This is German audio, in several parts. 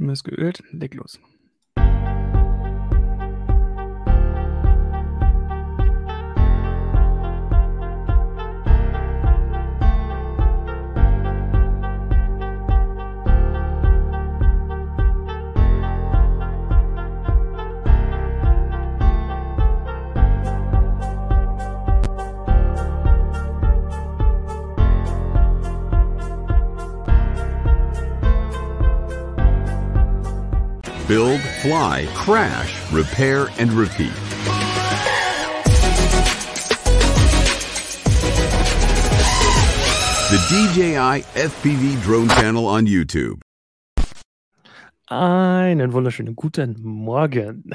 Stimme ist geölt. Leg los. Fly, crash, repair, and repeat. The DJI FPV Drone Channel on YouTube. Einen wunderschönen guten Morgen.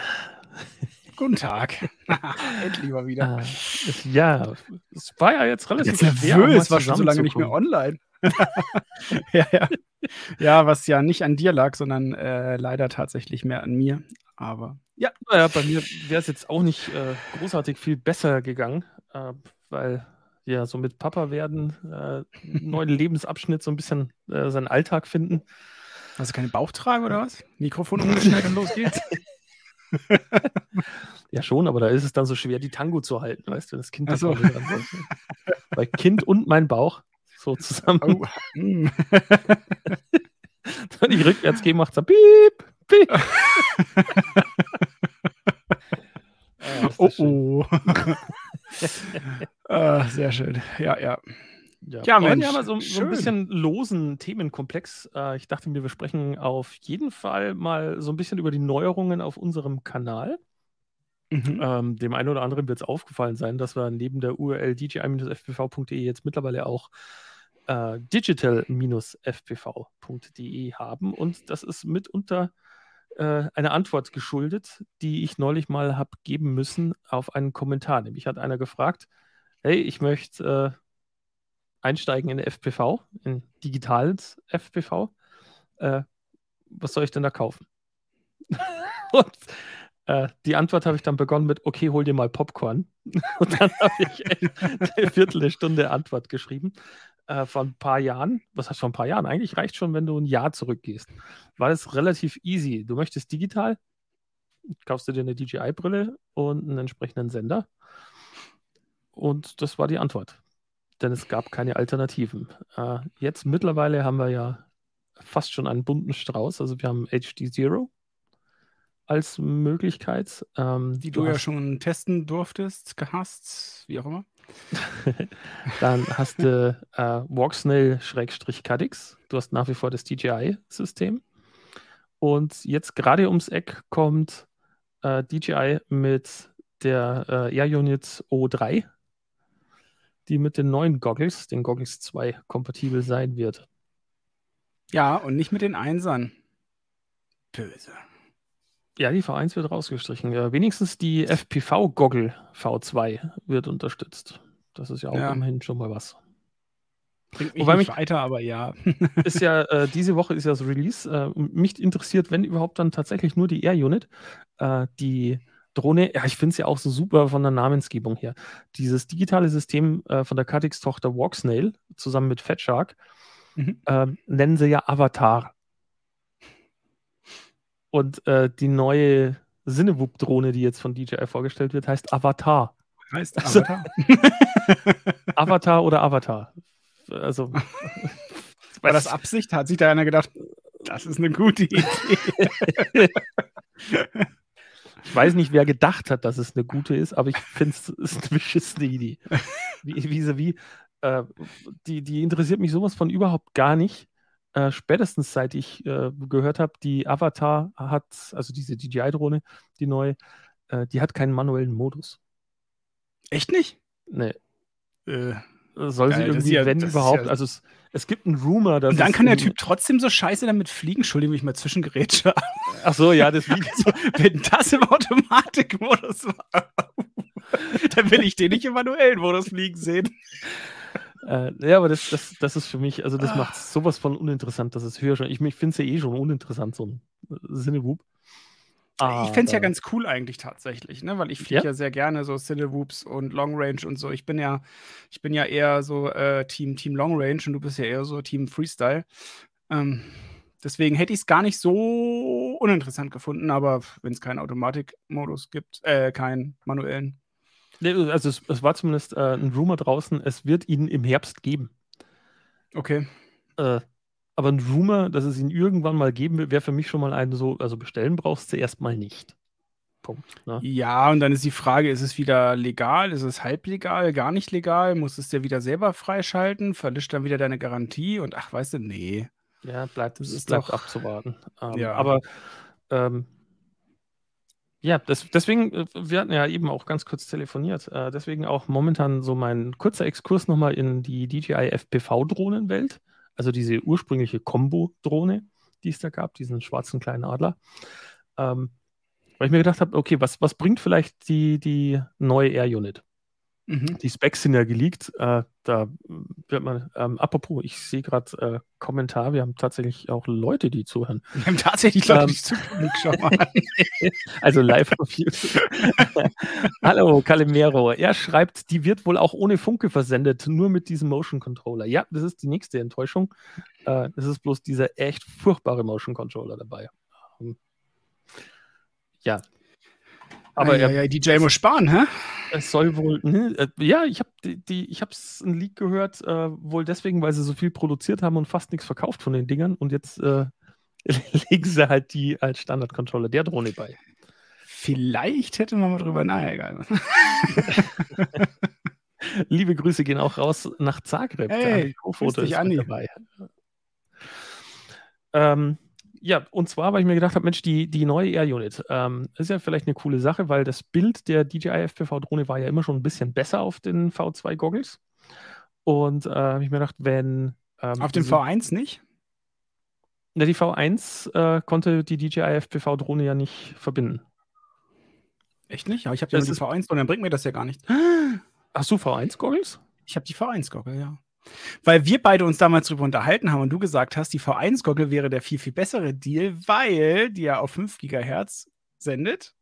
Guten Tag. Endlich mal wieder. Äh, ja, es war ja jetzt relativ Jetzt nervös, war schon so lange nicht mehr online. ja, ja. ja, was ja nicht an dir lag, sondern äh, leider tatsächlich mehr an mir. Aber Ja, naja, bei mir wäre es jetzt auch nicht äh, großartig viel besser gegangen, äh, weil ja so mit Papa werden, äh, neuen Lebensabschnitt so ein bisschen äh, seinen Alltag finden. du keine Bauchtrage oder was? Mikrofon umgeschnallt und los geht's. Ja, schon, aber da ist es dann so schwer, die Tango zu halten, weißt du, das Kind das so. Bei Kind und mein Bauch so zusammen. Oh. Wenn ich rückwärts gehe, macht es piep, piep. Ah, oh, oh. ah, sehr schön. Ja, ja. Ja, Ja, Mensch, haben wir so, so ein bisschen losen Themenkomplex. Äh, ich dachte mir, wir sprechen auf jeden Fall mal so ein bisschen über die Neuerungen auf unserem Kanal. Mhm. Ähm, dem einen oder anderen wird es aufgefallen sein, dass wir neben der URL dji-fpv.de jetzt mittlerweile auch äh, digital-fpv.de haben. Und das ist mitunter äh, eine Antwort geschuldet, die ich neulich mal habe geben müssen auf einen Kommentar. Nämlich hat einer gefragt, hey, ich möchte äh, einsteigen in FPV, in digitales FPV. Äh, was soll ich denn da kaufen? Und äh, die Antwort habe ich dann begonnen mit, okay, hol dir mal Popcorn. Und dann habe ich eine Viertelstunde Antwort geschrieben. Äh, vor ein paar Jahren, was heißt vor ein paar Jahren? Eigentlich reicht schon, wenn du ein Jahr zurückgehst. War das relativ easy. Du möchtest digital, kaufst du dir eine DJI-Brille und einen entsprechenden Sender. Und das war die Antwort. Denn es gab keine Alternativen. Äh, jetzt mittlerweile haben wir ja fast schon einen bunten Strauß. Also wir haben HD Zero als Möglichkeit. Ähm, Die du, ja hast- schon testen durftest, gehasst, wie auch immer. Dann hast du äh, Walksnail-Cadix. Du hast nach wie vor das DJI-System. Und jetzt gerade ums Eck kommt äh, DJI mit der äh, Air Unit O3, die mit den neuen Goggles, den Goggles 2, kompatibel sein wird. Ja, und nicht mit den Einsern. Böse. Ja, die V1 wird rausgestrichen. Ja, wenigstens die FPV-Goggle V2 wird unterstützt. Das ist ja auch Ja. immerhin schon mal was. Bringt mich Wobei mich- weiter, aber ja. ist ja, äh, diese Woche ist ja das Release. Äh, mich interessiert, wenn überhaupt, dann tatsächlich nur die Air Unit. Äh, die Drohne, ja, ich finde es ja auch so super von der Namensgebung her. Dieses digitale System äh, von der Catix-Tochter Walksnail zusammen mit Fatshark Mhm. ähm, nennen sie ja Avatar. Und äh, die neue Cinewoop-Drohne, die jetzt von DJI vorgestellt wird, heißt Avatar. Heißt Also- Avatar. Avatar oder Avatar. Also, War das Absicht? Hat sich da einer gedacht, das ist eine gute Idee. Ich weiß nicht, wer gedacht hat, dass es eine gute ist, aber ich finde es ist eine beschissene Idee. Wie, wie, wie äh, die, die interessiert mich sowas von überhaupt gar nicht. Äh, spätestens seit ich äh, gehört habe, die Avatar hat, also diese DJI-Drohne, die neue, äh, die hat keinen manuellen Modus. Echt nicht? Nee, Äh, soll sie ist irgendwie, ja- wenn überhaupt, ja- also es, es gibt einen Rumor, dass und dann kann der Typ trotzdem so scheiße damit fliegen. Entschuldigung, wenn ich mal zwischengerätsche. Ach so, ja, das Video. Also, wenn das im Automatikmodus war, dann will ich den nicht im manuellen Modus fliegen sehen. Äh, ja, aber das, das, das ist für mich, also das Ah. macht sowas von uninteressant, dass es höher schon. Ich, ich finde es ja eh schon uninteressant, so ein äh, Cinewoop. ich fände es ja ganz cool eigentlich tatsächlich, ne? weil ich fliege Ja? ja. sehr gerne so Cinewoops und Long Range und so. Ich bin ja, ich bin ja eher so äh, Team, Team Long Range und du bist ja eher so Team Freestyle. Ähm, Deswegen hätte ich es gar nicht so uninteressant gefunden, aber wenn es keinen Automatikmodus gibt, äh, keinen manuellen. Also es, es war zumindest äh, ein Rumor draußen, es wird ihn im Herbst geben. Okay. Äh, aber ein Rumor, dass es ihn irgendwann mal geben wird, wäre für mich schon mal ein so, also bestellen brauchst du erstmal nicht. Punkt. Ne? Ja, und dann ist die Frage, ist es wieder legal, ist es halblegal, gar nicht legal, musst du es dir wieder selber freischalten, verlischt dann wieder deine Garantie und ach, weißt du, nee. Ja, bleibt, es bleibt doch- abzuwarten. Ähm, Ja. Aber ähm, ja, das, deswegen, äh, wir hatten ja eben auch ganz kurz telefoniert. Äh, deswegen auch momentan so mein kurzer Exkurs nochmal in die DJI FPV-Drohnenwelt. Also diese ursprüngliche Combo-Drohne, die es da gab, diesen schwarzen kleinen Adler. Ähm, weil ich mir gedacht habe, okay, was, was bringt vielleicht die, die neue Air Unit? Mhm. Die Specs sind ja geleakt. Äh, da wird man, ähm, apropos, ich sehe gerade äh, Kommentar, wir haben tatsächlich auch Leute, die zuhören. Wir haben tatsächlich Leute, Ähm. die zugucken. Schau mal. Also live auf YouTube. Hallo, Calimero. Er schreibt, die wird wohl auch ohne Funke versendet, nur mit diesem Motion Controller. Ja, das ist die nächste Enttäuschung. Äh, es ist bloß dieser echt furchtbare Motion Controller dabei. Ähm, ja. Aber ja, ja, DJ muss sparen, hä? es soll wohl, ne, äh, ja, ich habe die, ich habe es ein Leak gehört, äh, wohl deswegen, weil sie so viel produziert haben und fast nichts verkauft von den Dingern und jetzt äh, legen sie halt die als Standard-Controller der Drohne bei. Vielleicht hätte man mal drüber, egal. Liebe Grüße gehen auch raus nach Zagreb. Hey, dich, ist Andi. mit dabei. Ähm, ja, und zwar, weil ich mir gedacht habe, Mensch, die, die neue Air Unit ähm, ist ja vielleicht eine coole Sache, weil das Bild der DJI FPV-Drohne war ja immer schon ein bisschen besser auf den V2-Goggles. Und äh, habe ich mir gedacht, wenn. Ähm, Auf den diese- V1 nicht? Na, die V1 äh, konnte die DJI FPV-Drohne ja nicht verbinden. Echt nicht? Aber ich habe ja nur die ist- V1 und dann bringt mir das ja gar nicht. Hast du V1-Goggles? Ich habe die V1-Goggle, ja. Weil wir beide uns damals drüber unterhalten haben und du gesagt hast, die V1-Goggle wäre der viel, viel bessere Deal, weil die ja auf 5 Gigahertz sendet.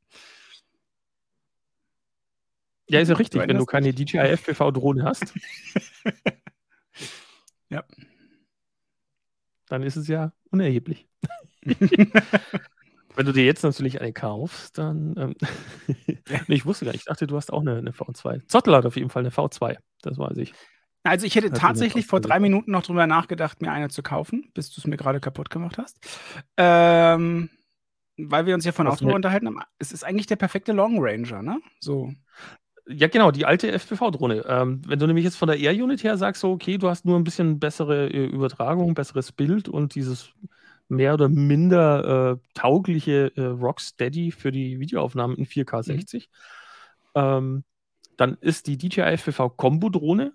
Ja, ist ja Du richtig, wenn du keine? DJI FPV-Drohne hast. Ja. Dann ist es ja unerheblich. Wenn du dir jetzt natürlich eine kaufst, dann. Ähm, nee, ich wusste gar nicht. Ich dachte, du hast auch eine, eine V2. Zottel hat auf jeden Fall eine V2. Das weiß ich. Also ich hätte Hat tatsächlich vor drei. Minuten noch drüber nachgedacht, mir eine zu kaufen, bis du es mir gerade kaputt gemacht hast. Ähm, weil wir uns ja von mit- unterhalten haben. Es ist eigentlich der perfekte Long Ranger, ne? So. Ja, genau, die alte FPV-Drohne. Ähm, wenn du nämlich jetzt von der Air Unit her sagst, so, okay, du hast nur ein bisschen bessere äh, Übertragung, besseres Bild und dieses mehr oder minder äh, taugliche äh, Rocksteady für die Videoaufnahmen in 4K 60, ähm, dann ist die DJI FPV Combo Drohne,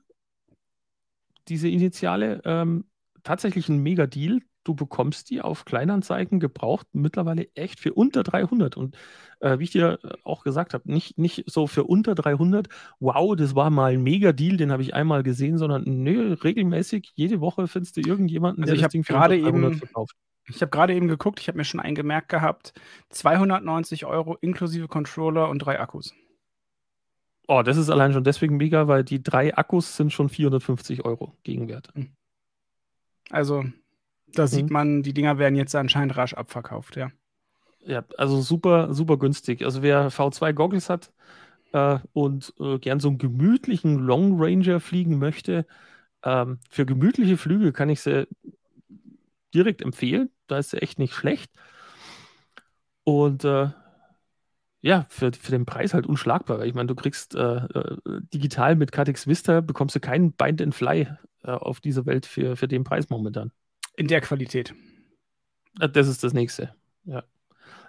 diese Initiale, ähm, tatsächlich ein mega Deal. Du bekommst die auf Kleinanzeigen gebraucht mittlerweile echt für unter 300 und äh, wie ich dir äh, auch gesagt habe, nicht, nicht so für unter 300, wow, das war mal ein Mega-Deal, den habe ich einmal gesehen, sondern nö, regelmäßig, jede Woche findest du irgendjemanden, Also der ich das Ding für unter 300 eben- verkauft. Ich habe gerade eben geguckt, ich habe mir schon eingemerkt gehabt, 290 Euro inklusive Controller und drei Akkus. Oh, das ist allein schon deswegen mega, weil die drei Akkus sind schon 450 Euro Gegenwert. Also da sieht Mhm. man, die Dinger werden jetzt anscheinend rasch abverkauft, ja. Ja, also super, super günstig. Also wer V2 Goggles hat äh, und äh, gern so einen gemütlichen Long Ranger fliegen möchte, ähm, für gemütliche Flüge kann ich sie direkt empfehlen. Da ist sie echt nicht schlecht. Und äh, ja, für, für den Preis halt unschlagbar. Ich meine, du kriegst äh, äh, digital mit KTX Vista bekommst du keinen Bind and Fly äh, auf dieser Welt für, für den Preis momentan. In der Qualität. Äh, Das ist das nächste. Ja,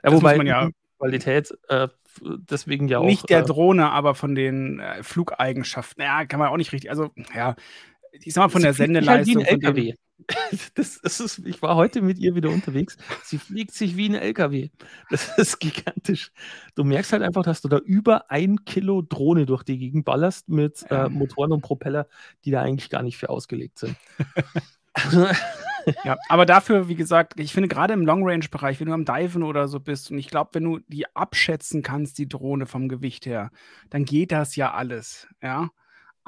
ja wobei man ja- Qualität äh, deswegen ja auch. Nicht der äh, Drohne, aber von den äh, Flugeigenschaften. Ja, kann man auch nicht richtig. Also, ja, ich sag mal von sie der halt wie Sendeleistung. dem- LKW. Das, das ist, ich war heute mit ihr wieder unterwegs. Sie fliegt sich wie ein LKW. Das ist gigantisch. Du merkst halt einfach, dass du da über ein Kilo Drohne durch die Gegend ballerst mit äh, Motoren und Propeller, die da eigentlich gar nicht für ausgelegt sind. Ja, aber dafür, wie gesagt, ich finde gerade im Long-Range-Bereich, wenn du am Diven oder so bist, und ich glaube, wenn du die abschätzen kannst, die Drohne vom Gewicht her, dann geht das ja alles, ja.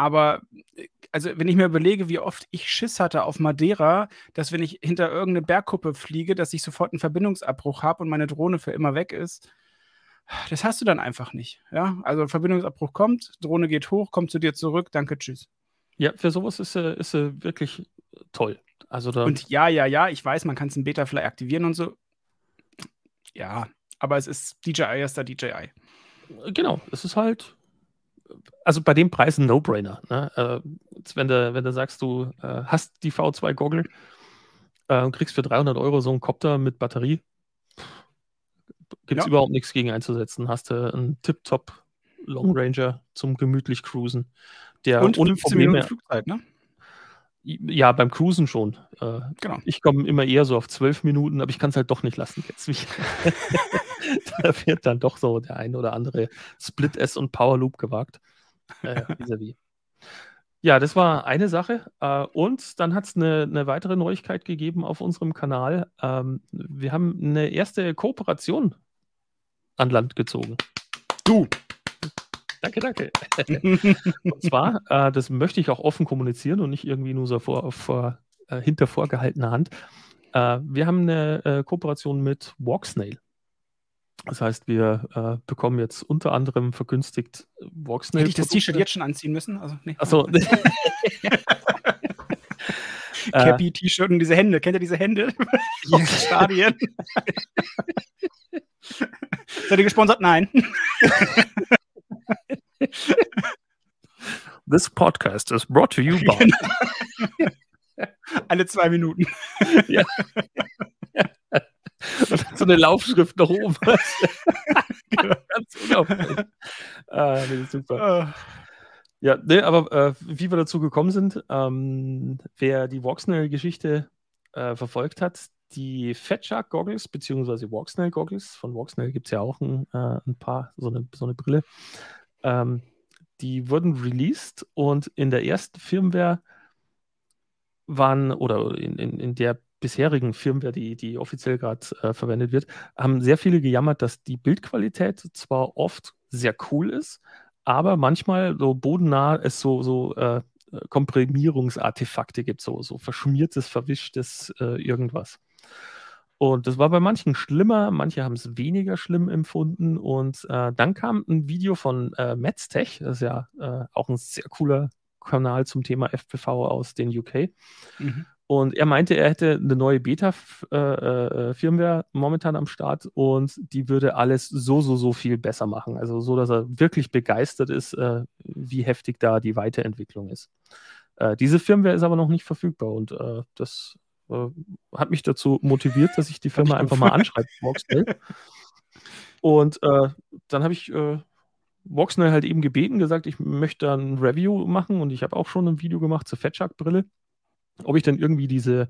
Aber äh, also wenn ich mir überlege, wie oft ich Schiss hatte auf Madeira, dass wenn ich hinter irgendeine Bergkuppe fliege, dass ich sofort einen Verbindungsabbruch habe und meine Drohne für immer weg ist. Das hast du dann einfach nicht. Ja, also Verbindungsabbruch kommt, Drohne geht hoch, kommt zu dir zurück, danke, tschüss. Ja, für sowas ist sie, ist sie wirklich toll. Also da Und ja, ja, ja, ich weiß, man kann es in Beta vielleicht aktivieren und so. Ja, aber es ist DJI ist da DJI. genau, es ist halt, also bei dem Preis ein No-Brainer. Ne? Äh, wenn, du, wenn du sagst, du äh, hast die V2-Goggle äh, und kriegst für 300 Euro so einen Copter mit Batterie, gibt es Ja. überhaupt nichts gegen einzusetzen. Hast du einen Tip-Top Long Ranger zum gemütlich Cruisen, der Und ohne 15 Minuten Probleme, Flugzeit, ne? Ja, beim Cruisen schon. Äh, Genau. ich komme immer eher so auf 12 Minuten, aber ich kann es halt doch nicht lassen jetzt. Da wird dann doch so der ein oder andere Split S und Power Loop gewagt. Äh. Ja, das war eine Sache. Äh, und dann hat es eine, eine weitere Neuigkeit gegeben auf unserem Kanal. Ähm, wir haben eine erste Kooperation an Land gezogen. Du. Danke, danke. Und zwar, äh, das möchte ich auch offen kommunizieren und nicht irgendwie nur so vor, vor, äh, hinter vorgehaltener Hand. Äh, wir haben eine äh, Kooperation mit Walksnail. Das heißt, wir äh, bekommen jetzt unter anderem vergünstigt Walksnail. Hätte ich das T-Shirt jetzt schon anziehen müssen? Also, nee. Achso. äh, Cappy, T-Shirt und diese Hände. Kennt ihr diese Hände? Aus Stadien. Seid ihr gesponsert? Nein. This podcast is brought to you by. Alle zwei Minuten. so eine Laufschrift nach oben. Ganz unauffällig. Ah, nee, super. Ja, nee, aber äh, wie wir dazu gekommen sind, ähm, wer die Walksnail-Geschichte äh, verfolgt hat, die Fat Shark Goggles, beziehungsweise Walksnail Goggles, von Walksnail gibt es ja auch ein, äh, ein paar, so eine, so eine Brille, ähm, die wurden released und in der ersten Firmware waren, oder in, in, in der bisherigen Firmware, die, die offiziell gerade äh, verwendet wird, haben sehr viele gejammert, dass die Bildqualität zwar oft sehr cool ist, aber manchmal so bodennah es so, so äh, Komprimierungsartefakte gibt, so, so verschmiertes, verwischtes äh, irgendwas. Und das war bei manchen schlimmer, manche haben es weniger schlimm empfunden. Und äh, dann kam ein Video von äh, Metztech, das ist ja äh, auch ein sehr cooler Kanal zum Thema FPV aus den UK. Mhm. Und er meinte, er hätte eine neue Beta-Firmware äh, momentan am Start und die würde alles so, so, so viel besser machen. Also so, dass er wirklich begeistert ist, äh, wie heftig da die Weiterentwicklung ist. Äh, diese Firmware ist aber noch nicht verfügbar und äh, das äh, hat mich dazu motiviert, dass ich die Firma einfach mal anschreibe, Voxnail. Und äh, dann habe ich Voxnail halt eben gebeten, gesagt, ich möchte ein Review machen und ich habe auch schon ein Video gemacht zur Fatshark-Brille ob ich dann irgendwie diese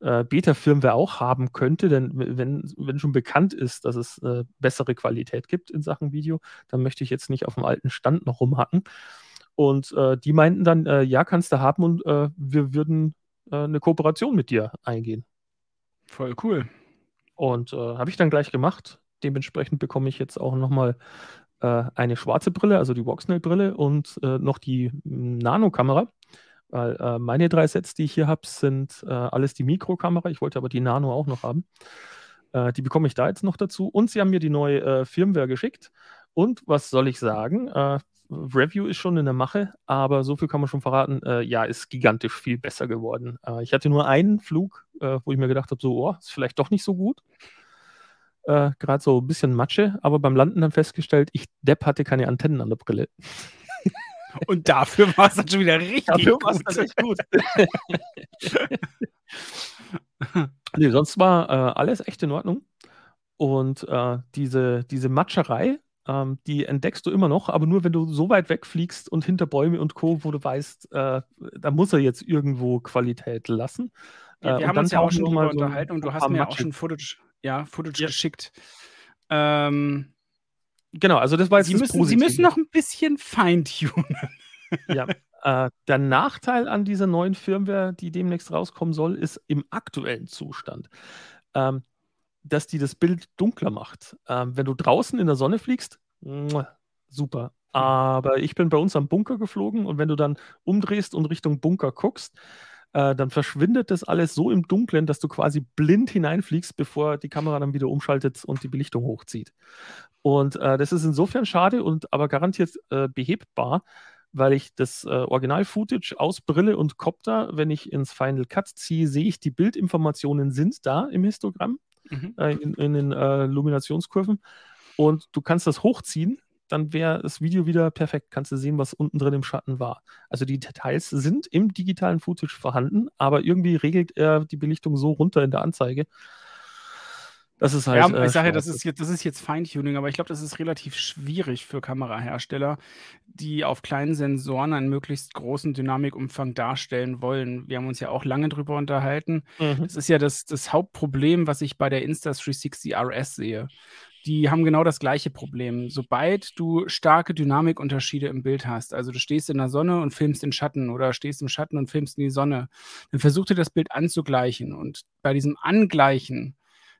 äh, Beta-Firmware auch haben könnte, denn wenn, wenn schon bekannt ist, dass es äh, bessere Qualität gibt in Sachen Video, dann möchte ich jetzt nicht auf dem alten Stand noch rumhacken. Und äh, die meinten dann, äh, ja, kannst du haben und äh, wir würden äh, eine Kooperation mit dir eingehen. Voll cool. Und habe ich dann gleich gemacht. Dementsprechend bekomme ich jetzt auch nochmal eine schwarze Brille, also die Voxnail-Brille und noch die Nano-Kamera. Weil äh, meine drei Sets, die ich hier habe, sind äh, alles die Mikrokamera. Ich wollte aber die Nano auch noch haben. Äh, die bekomme ich da jetzt noch dazu. Und sie haben mir die neue äh, Firmware geschickt. Und was soll ich sagen? Äh, Review ist schon in der Mache, aber so viel kann man schon verraten. Äh, ja, ist gigantisch viel besser geworden. ich hatte nur einen Flug, wo ich mir gedacht habe, so, oh, ist vielleicht doch nicht so gut. Gerade so ein bisschen Matsche, aber beim Landen dann festgestellt, ich Depp hatte keine Antennen an der Brille. Und dafür war es dann schon wieder richtig Dafür gut. echt gut. nee, sonst war äh, alles echt in Ordnung. Und äh, diese, diese Matscherei, ähm, die entdeckst du immer noch, aber nur wenn du so weit wegfliegst und hinter Bäume und Co., wo du weißt, äh, da muss er jetzt irgendwo Qualität lassen. Ja, Äh, wir und haben uns ja auch schon drüber mal so unterhalten und du hast mir auch Matsche- schon Footage, ja, Footage Ja. geschickt. Ähm, Genau, also das war jetzt Sie das müssen, Sie müssen noch ein bisschen feintunen. Ja, äh, der Nachteil an dieser neuen Firmware, die demnächst rauskommen soll, ist im aktuellen Zustand, ähm, dass die das Bild dunkler macht. Ähm, wenn du draußen in der Sonne fliegst, super. Aber ich bin bei uns am Bunker geflogen und wenn du dann umdrehst und Richtung Bunker guckst, äh, dann verschwindet das alles so im Dunkeln, dass du quasi blind hineinfliegst, bevor die Kamera dann wieder umschaltet und die Belichtung hochzieht. Und äh, das ist insofern schade und aber garantiert äh, behebbar, weil ich das äh, Original-Footage aus Brille und Copter, wenn ich ins Final Cut ziehe, sehe ich, die Bildinformationen sind da im Histogramm, mhm. äh, in, in, den äh, Luminationskurven. Und du kannst das hochziehen, dann wäre das Video wieder perfekt. Kannst du sehen, was unten drin im Schatten war. Also die Details sind im digitalen Footage vorhanden, aber irgendwie regelt er die Belichtung so runter in der Anzeige, das ist halt. Ja, ich sage ja, das ist jetzt, das ist jetzt Feintuning, aber ich glaube, das ist relativ schwierig für Kamerahersteller, die auf kleinen Sensoren einen möglichst großen Dynamikumfang darstellen wollen. Wir haben uns ja auch lange drüber unterhalten. Mhm. Das ist ja das, das Hauptproblem, was ich bei der Insta360 RS sehe. Die haben genau das gleiche Problem. Sobald du starke Dynamikunterschiede im Bild hast, also du stehst in der Sonne und filmst in Schatten oder stehst im Schatten und filmst in die Sonne, dann versuch dir das Bild anzugleichen. Und bei diesem Angleichen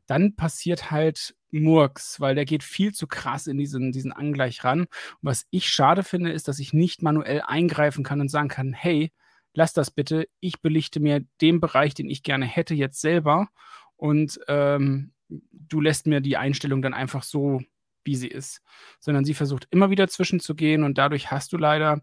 dann passiert halt Murks, weil der geht viel zu krass in diesen, diesen Angleich ran. Und was ich schade finde, ist, dass ich nicht manuell eingreifen kann und sagen kann, hey, lass das bitte, ich belichte mir den Bereich, den ich gerne hätte, jetzt selber und ähm, du lässt mir die Einstellung dann einfach so, wie sie ist. Sondern sie versucht immer wieder zwischenzugehen und dadurch hast du leider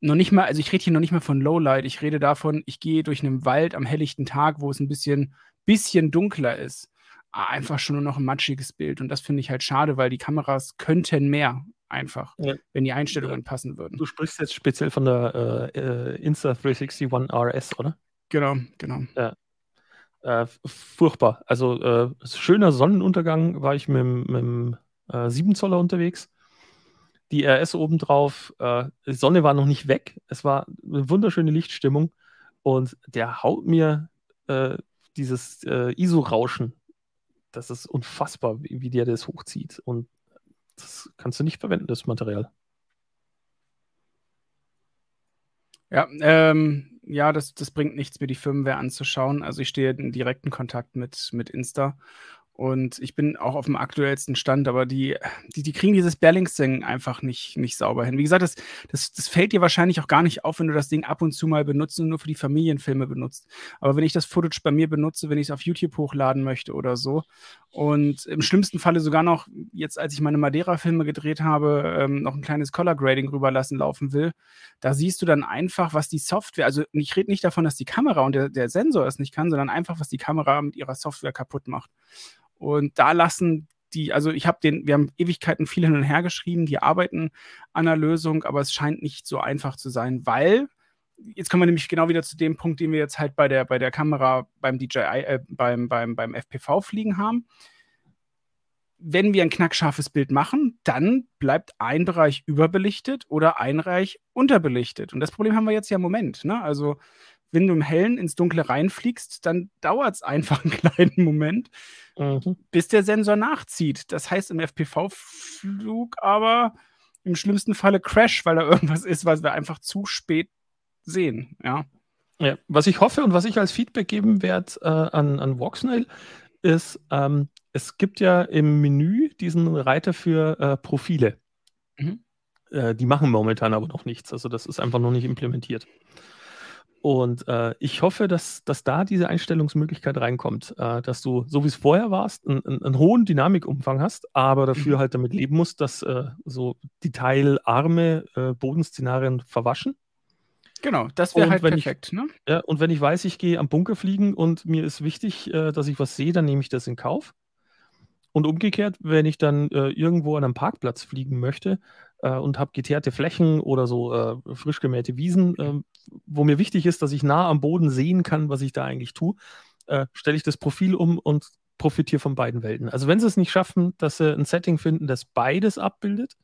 noch nicht mal, also ich rede hier noch nicht mal von Lowlight, ich rede davon, ich gehe durch einen Wald am helllichten Tag, wo es ein bisschen, bisschen dunkler ist einfach schon nur noch ein matschiges Bild. Und das finde ich halt schade, weil die Kameras könnten mehr einfach, ja. wenn die Einstellungen ja. passen würden. Du sprichst jetzt speziell von der äh, äh Insta360 One RS, oder? Genau, genau. Ja. Äh, furchtbar. Also äh, schöner Sonnenuntergang war ich mit, mit dem äh, 7 Zoller unterwegs. Die RS obendrauf, äh, die Sonne war noch nicht weg. Es war eine wunderschöne Lichtstimmung und der haut mir äh, dieses äh, ISO-Rauschen das ist unfassbar, wie, wie der das hochzieht. Und das kannst du nicht verwenden, das Material. Ja, ähm, ja, das, das bringt nichts, mir die Firmware anzuschauen. Also ich stehe in direkten Kontakt mit, mit Insta und ich bin auch auf dem aktuellsten Stand, aber die, die, die kriegen dieses Balancing einfach nicht, nicht sauber hin. Wie gesagt, das, das, das fällt dir wahrscheinlich auch gar nicht auf, wenn du das Ding ab und zu mal benutzt und nur für die Familienfilme benutzt. Aber wenn ich das Footage bei mir benutze, wenn ich es auf YouTube hochladen möchte oder so und im schlimmsten Falle sogar noch, jetzt als ich meine Madeira-Filme gedreht habe, ähm, noch ein kleines Color Grading rüberlassen laufen will, da siehst du dann einfach, was die Software, also ich rede nicht davon, dass die Kamera und der, der Sensor es nicht kann, sondern einfach, was die Kamera mit ihrer Software kaputt macht. Und da lassen die, also ich habe den, wir haben Ewigkeiten viel hin und her geschrieben, die arbeiten an einer Lösung, aber es scheint nicht so einfach zu sein, weil jetzt kommen wir nämlich genau wieder zu dem Punkt, den wir jetzt halt bei der, bei der Kamera beim DJI, äh, beim, beim, beim FPV fliegen haben. Wenn wir ein knackscharfes Bild machen, dann bleibt ein Bereich überbelichtet oder ein Bereich unterbelichtet. Und das Problem haben wir jetzt ja im Moment. Ne? Also wenn du im Hellen ins Dunkle reinfliegst, dann dauert es einfach einen kleinen Moment, mhm. bis der Sensor nachzieht. Das heißt im FPV-Flug aber im schlimmsten Falle Crash, weil da irgendwas ist, was wir einfach zu spät sehen. Ja. Ja, was ich hoffe und was ich als Feedback geben werde äh, an, an Voxnail ist, ähm, es gibt ja im Menü diesen Reiter für äh, Profile. Mhm. Äh, die machen momentan aber noch nichts. Also das ist einfach noch nicht implementiert. Und äh, ich hoffe, dass, dass da diese Einstellungsmöglichkeit reinkommt, äh, dass du, so wie es vorher warst, einen, einen hohen Dynamikumfang hast, aber dafür mhm. halt damit leben musst, dass äh, so detailarme äh, Bodenszenarien verwaschen. Genau, das wäre halt perfekt. Ich, ne? Ja, und wenn ich weiß, ich gehe am Bunker fliegen und mir ist wichtig, äh, dass ich was sehe, dann nehme ich das in Kauf. Und umgekehrt, wenn ich dann äh, irgendwo an einem Parkplatz fliegen möchte, äh, und habe geteerte Flächen oder so äh, frisch gemähte Wiesen, äh, wo mir wichtig ist, dass ich nah am Boden sehen kann, was ich da eigentlich tue, äh, stelle ich das Profil um und profitiere von beiden Welten. Also wenn sie es nicht schaffen, dass sie ein Setting finden, das beides abbildet,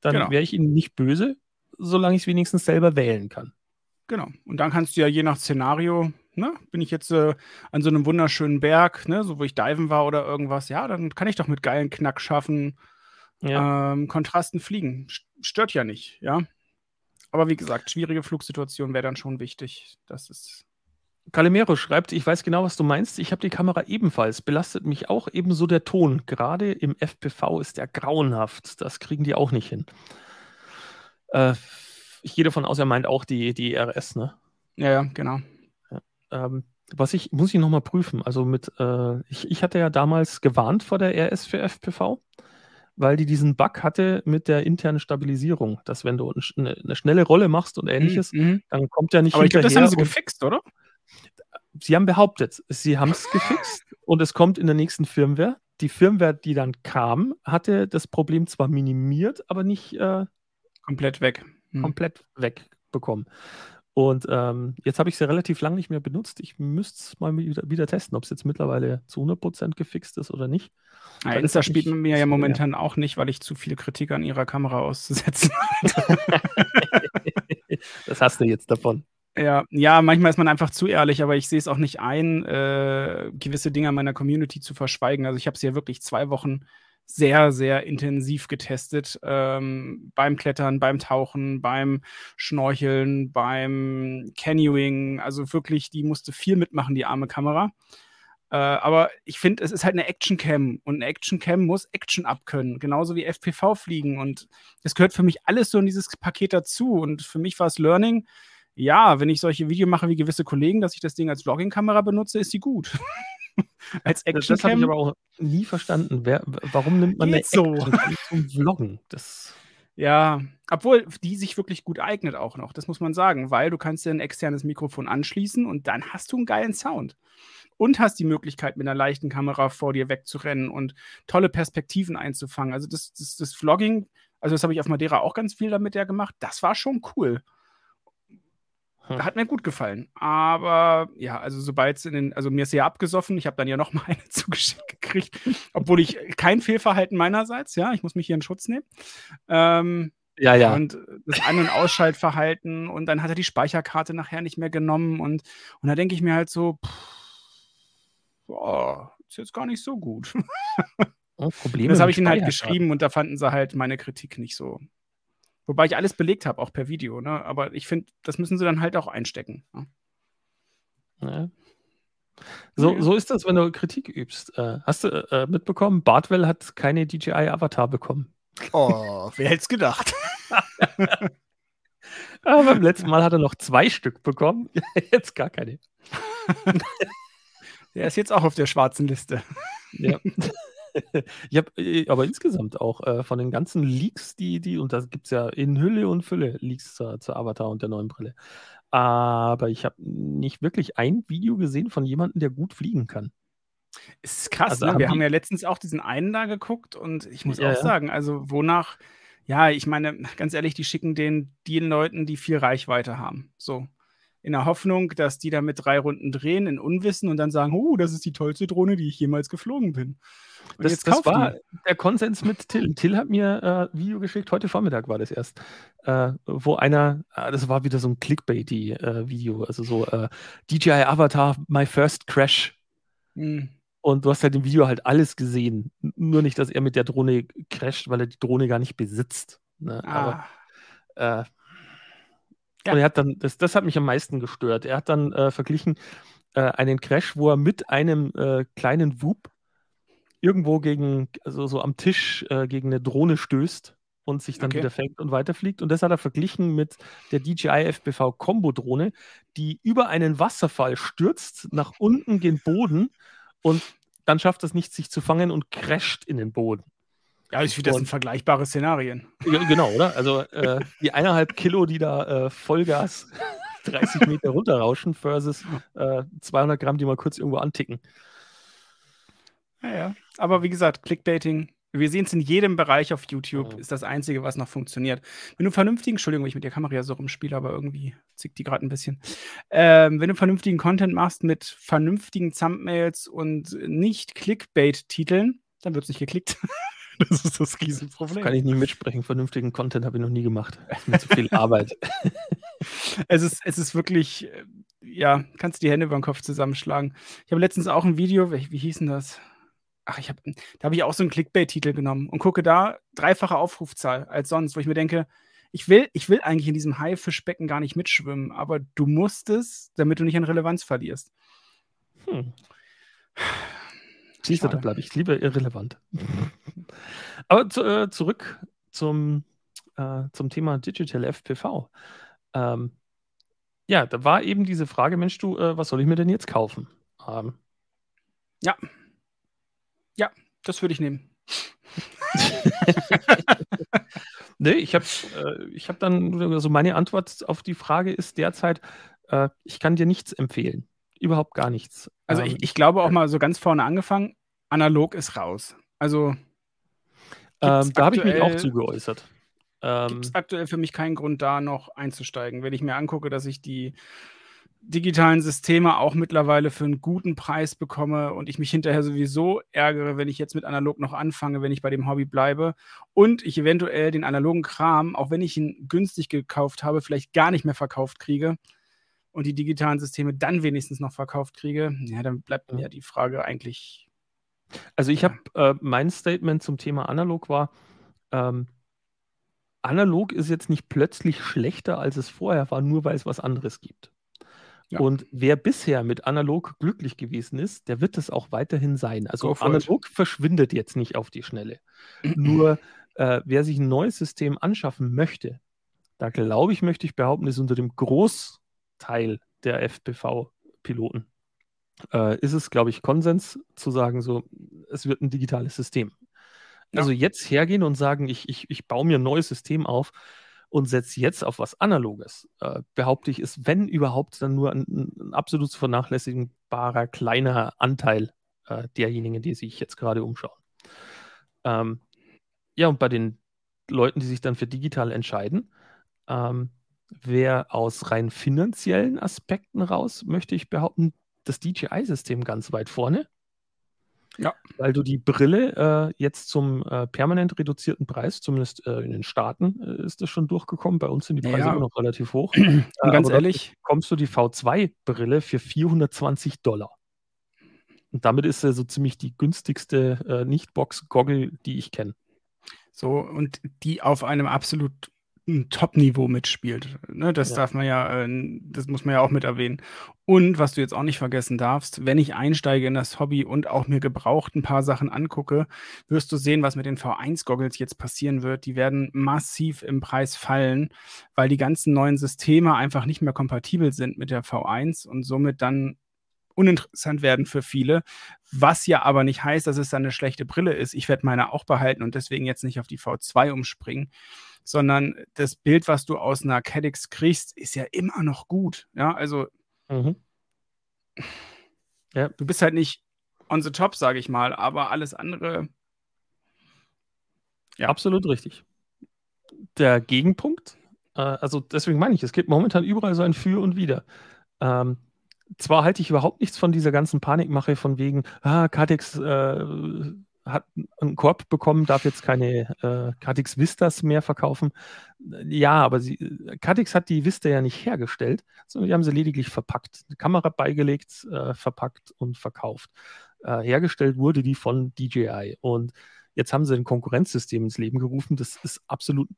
dann genau. wäre ich ihnen nicht böse, solange ich es wenigstens selber wählen kann. Genau. Und dann kannst du ja je nach Szenario, ne, bin ich jetzt äh, an so einem wunderschönen Berg, ne, so wo ich diven war oder irgendwas, ja, dann kann ich doch mit geilen Knack schaffen, ja. ähm, Kontrasten fliegen. Stört ja nicht, ja. Aber wie gesagt, schwierige Flugsituation wäre dann schon wichtig. Das ist. Calimero schreibt, ich weiß genau, was du meinst. Ich habe die Kamera ebenfalls. Belastet mich auch ebenso der Ton. Gerade im FPV ist der grauenhaft. Das kriegen die auch nicht hin. Äh, ich gehe davon aus, er meint auch die, die RS, ne? Ja, ja, genau. Ähm, was ich, muss ich nochmal prüfen. Also mit, äh, ich, ich hatte ja damals gewarnt vor der RS für FPV, weil die diesen Bug hatte mit der internen Stabilisierung, dass wenn du eine, eine schnelle Rolle machst und ähnliches, Mhm. dann kommt der nicht Aber ich glaube, das haben sie gefixt, oder? Sie haben behauptet, sie haben es gefixt und es kommt in der nächsten Firmware. Die Firmware, die dann kam, hatte das Problem zwar minimiert, aber nicht äh, Komplett weg. Hm. komplett wegbekommen. Und ähm, jetzt habe ich sie relativ lang nicht mehr benutzt. Ich müsste es mal wieder, wieder testen, ob es jetzt mittlerweile zu 100% gefixt ist oder nicht. Ja, das spielt mit mir ja momentan auch nicht, weil ich zu viel Kritik an ihrer Kamera auszusetzen das hast du jetzt davon. Ja, ja, manchmal ist man einfach zu ehrlich, aber ich sehe es auch nicht ein, äh, gewisse Dinge meiner Community zu verschweigen. Also ich habe sie ja wirklich zwei Wochen sehr, sehr intensiv getestet. Ähm, beim Klettern, beim Tauchen, beim Schnorcheln, beim Canoeing. Also wirklich, die musste viel mitmachen, die arme Kamera. Äh, aber ich finde, es ist halt eine Action-Cam und eine Action-Cam muss Action abkönnen, genauso wie FPV fliegen. Und das gehört für mich alles so in dieses Paket dazu. Und für mich war es Learning, ja, wenn ich solche Videos mache wie gewisse Kollegen, dass ich das Ding als Vlogging-Kamera benutze, ist sie gut. als Das, das habe ich aber auch nie verstanden. Wer, warum nimmt man Geht so. Action zum Vloggen? Das, Ja, obwohl die sich wirklich gut eignet auch noch, das muss man sagen, weil du kannst dir ein externes Mikrofon anschließen und dann hast du einen geilen Sound. Und hast die Möglichkeit, mit einer leichten Kamera vor dir wegzurennen und tolle Perspektiven einzufangen. Also das, das, das Vlogging, also das habe ich auf Madeira auch ganz viel damit ja gemacht, das war schon cool. Hm. Hat mir gut gefallen. Aber ja, also sobald es in den, also mir ist ja abgesoffen, ich habe dann ja noch mal eine zugeschickt gekriegt, obwohl ich kein Fehlverhalten meinerseits, ja, ich muss mich hier in Schutz nehmen. Ähm, ja, ja. und das An- und Ausschaltverhalten und dann hat er die Speicherkarte nachher nicht mehr genommen und, und da denke ich mir halt so, pff, boah, ist jetzt gar nicht so gut. Oh, Probleme Das habe ich ihnen halt geschrieben und da fanden sie halt meine Kritik nicht so. Wobei ich alles belegt habe, auch per Video, ne? Aber ich finde, das müssen sie dann halt auch einstecken. Ne? Ja. So, Ja. so ist das, wenn du Kritik übst. Äh, hast du äh, mitbekommen, Bartwell hat keine DJI-Avatar bekommen. Oh, wer hätte es gedacht? Aber beim letzten Mal hat er noch zwei Stück bekommen. Jetzt gar keine. Der ist jetzt auch auf der schwarzen Liste. Ja. ich habe äh, aber insgesamt auch äh, von den ganzen Leaks, die, die, und da gibt es ja in Hülle und Fülle Leaks zur, zur Avatar und der neuen Brille. Aber ich habe nicht wirklich ein Video gesehen von jemandem, der gut fliegen kann. Es ist krass, Also ne? haben Wir haben ja letztens auch diesen einen da geguckt und ich muss Ja, auch sagen, also wonach, ja, ich meine, ganz ehrlich, die schicken den den Leuten, die viel Reichweite haben. So. In der Hoffnung, dass die da mit drei Runden drehen, in Unwissen und dann sagen, oh, das ist die tollste Drohne, die ich jemals geflogen bin. Das, das war die. der Konsens mit Till. Till hat mir äh, ein Video geschickt, heute Vormittag war das erst, äh, wo einer, äh, das war wieder so ein Clickbaity-Video, also so äh, DJI Avatar, my first crash. Hm. Und du hast halt im Video halt alles gesehen. Nur nicht, dass er mit der Drohne crasht, weil er die Drohne gar nicht besitzt. Ne? Aber, Ah, äh, Ja. Und er hat dann, das, das hat mich am meisten gestört. Er hat dann äh, verglichen äh, einen Crash, wo er mit einem äh, kleinen Whoop irgendwo gegen, also so am Tisch äh, gegen eine Drohne stößt und sich dann Okay. wieder fängt und weiterfliegt. Und das hat er verglichen mit der DJI FPV Combo Drohne, die über einen Wasserfall stürzt, nach unten gen Boden und dann schafft es nicht, sich zu fangen und crasht in den Boden. ja, ich finde, das sind vergleichbare Szenarien. Genau, oder? Also äh, die eineinhalb Kilo, die da äh, Vollgas 30 Meter runterrauschen versus äh, 200 Gramm, die mal kurz irgendwo anticken. Ja, ja. Aber wie gesagt, Clickbaiting, wir sehen es in jedem Bereich auf YouTube, Mhm. ist das Einzige, was noch funktioniert. Wenn du vernünftigen, Entschuldigung, ich mit der Kamera ja so rumspiele, aber irgendwie zickt die gerade ein bisschen. Ähm, wenn du vernünftigen Content machst mit vernünftigen Thumbnails und nicht Clickbait-Titeln, dann wird es nicht geklickt. das ist das Riesenproblem. Kann ich nie mitsprechen. Vernünftigen Content habe ich noch nie gemacht. Das ist mir zu viel Arbeit. es, ist, es ist wirklich, äh, ja, kannst die Hände über den Kopf zusammenschlagen. Ich habe letztens auch ein Video, wie, wie hieß denn das? Ach, ich habe, da habe ich auch so einen Clickbait-Titel genommen und gucke da dreifache Aufrufzahl als sonst, wo ich mir denke, ich will, ich will eigentlich in diesem Haifischbecken gar nicht mitschwimmen, aber du musst es, damit du nicht an Relevanz verlierst. Hm. Siehst du, da bleibe ich lieber irrelevant. Aber zu, äh, zurück zum äh, zum Thema Digital FPV. Ähm, ja, da war eben diese Frage, Mensch, du, äh, was soll ich mir denn jetzt kaufen? Ähm, Ja. Ja, das würde ich nehmen. nee, ich habe äh, ich hab dann, also meine Antwort auf die Frage ist derzeit, äh, ich kann dir nichts empfehlen. Überhaupt gar nichts. Also Ähm, ich, ich glaube auch mal so ganz vorne angefangen, analog ist raus. Also ähm, da habe ich mich auch zugeäußert. Ähm, gibt es aktuell für mich keinen Grund, da noch einzusteigen. Wenn ich mir angucke, dass ich die digitalen Systeme auch mittlerweile für einen guten Preis bekomme und ich mich hinterher sowieso ärgere, wenn ich jetzt mit analog noch anfange, wenn ich bei dem Hobby bleibe und ich eventuell den analogen Kram, auch wenn ich ihn günstig gekauft habe, vielleicht gar nicht mehr verkauft kriege und die digitalen Systeme dann wenigstens noch verkauft kriege, ja, dann bleibt mir die Frage eigentlich Also ich habe, äh, mein Statement zum Thema analog war, ähm, analog ist jetzt nicht plötzlich schlechter, als es vorher war, nur weil es was anderes gibt. Ja. Und wer bisher mit analog glücklich gewesen ist, der wird es auch weiterhin sein. Also for it. analog verschwindet jetzt nicht auf die Schnelle. Nur äh, wer sich ein neues System anschaffen möchte, da glaube ich, möchte ich behaupten, ist unter dem Großteil der FPV-Piloten, äh, ist es, glaube ich, Konsens zu sagen, so, es wird ein digitales System. Ja. Also jetzt hergehen und sagen, ich, ich, ich baue mir ein neues System auf und setze jetzt auf was Analoges, äh, behaupte ich, ist, wenn überhaupt, dann nur ein, ein absolut vernachlässigbarer kleiner Anteil äh, derjenigen, die sich jetzt gerade umschauen. Ähm, ja, und bei den Leuten, die sich dann für digital entscheiden, ähm, wer aus rein finanziellen Aspekten raus, möchte ich behaupten, das DJI-System ganz weit vorne. Ja. Weil du die Brille äh, jetzt zum äh, permanent reduzierten Preis, zumindest äh, in den Staaten äh, ist das schon durchgekommen. Bei uns sind die Preise ja. immer noch relativ hoch. Und Äh, ganz dort ehrlich, bekommst du die V2-Brille für 420 Dollar. Und damit ist sie so ziemlich die günstigste äh, Nicht-Box-Goggle, die ich kenne. So, und die auf einem absoluten Top-Niveau mitspielt. Ne, das Ja. darf man ja, äh, das muss man ja auch mit erwähnen. Und was du jetzt auch nicht vergessen darfst, wenn ich einsteige in das Hobby und auch mir gebraucht ein paar Sachen angucke, wirst du sehen, was mit den V1-Goggles jetzt passieren wird. Die werden massiv im Preis fallen, weil die ganzen neuen Systeme einfach nicht mehr kompatibel sind mit der V1 und somit dann uninteressant werden für viele, was ja aber nicht heißt, dass es dann eine schlechte Brille ist. Ich werde meine auch behalten und deswegen jetzt nicht auf die V2 umspringen, sondern das Bild, was du aus einer Caddx kriegst, ist ja immer noch gut. Ja, also Mhm. du bist halt nicht on the top, sage ich mal, aber alles andere, Ja. Absolut richtig. Der Gegenpunkt, äh, also deswegen meine ich, es gibt momentan überall so ein Für und Wider. Ähm, zwar halte ich überhaupt nichts von dieser ganzen Panikmache von wegen, ah, Catex äh, hat einen Korb bekommen, darf jetzt keine äh, Catex Vistas mehr verkaufen. Ja, aber sie, Catex hat die Vista ja nicht hergestellt, sondern die haben sie lediglich verpackt. Eine Kamera beigelegt, äh, verpackt und verkauft. Äh, hergestellt wurde die von DJI. Und jetzt haben sie ein Konkurrenzsystem ins Leben gerufen. Das ist absolut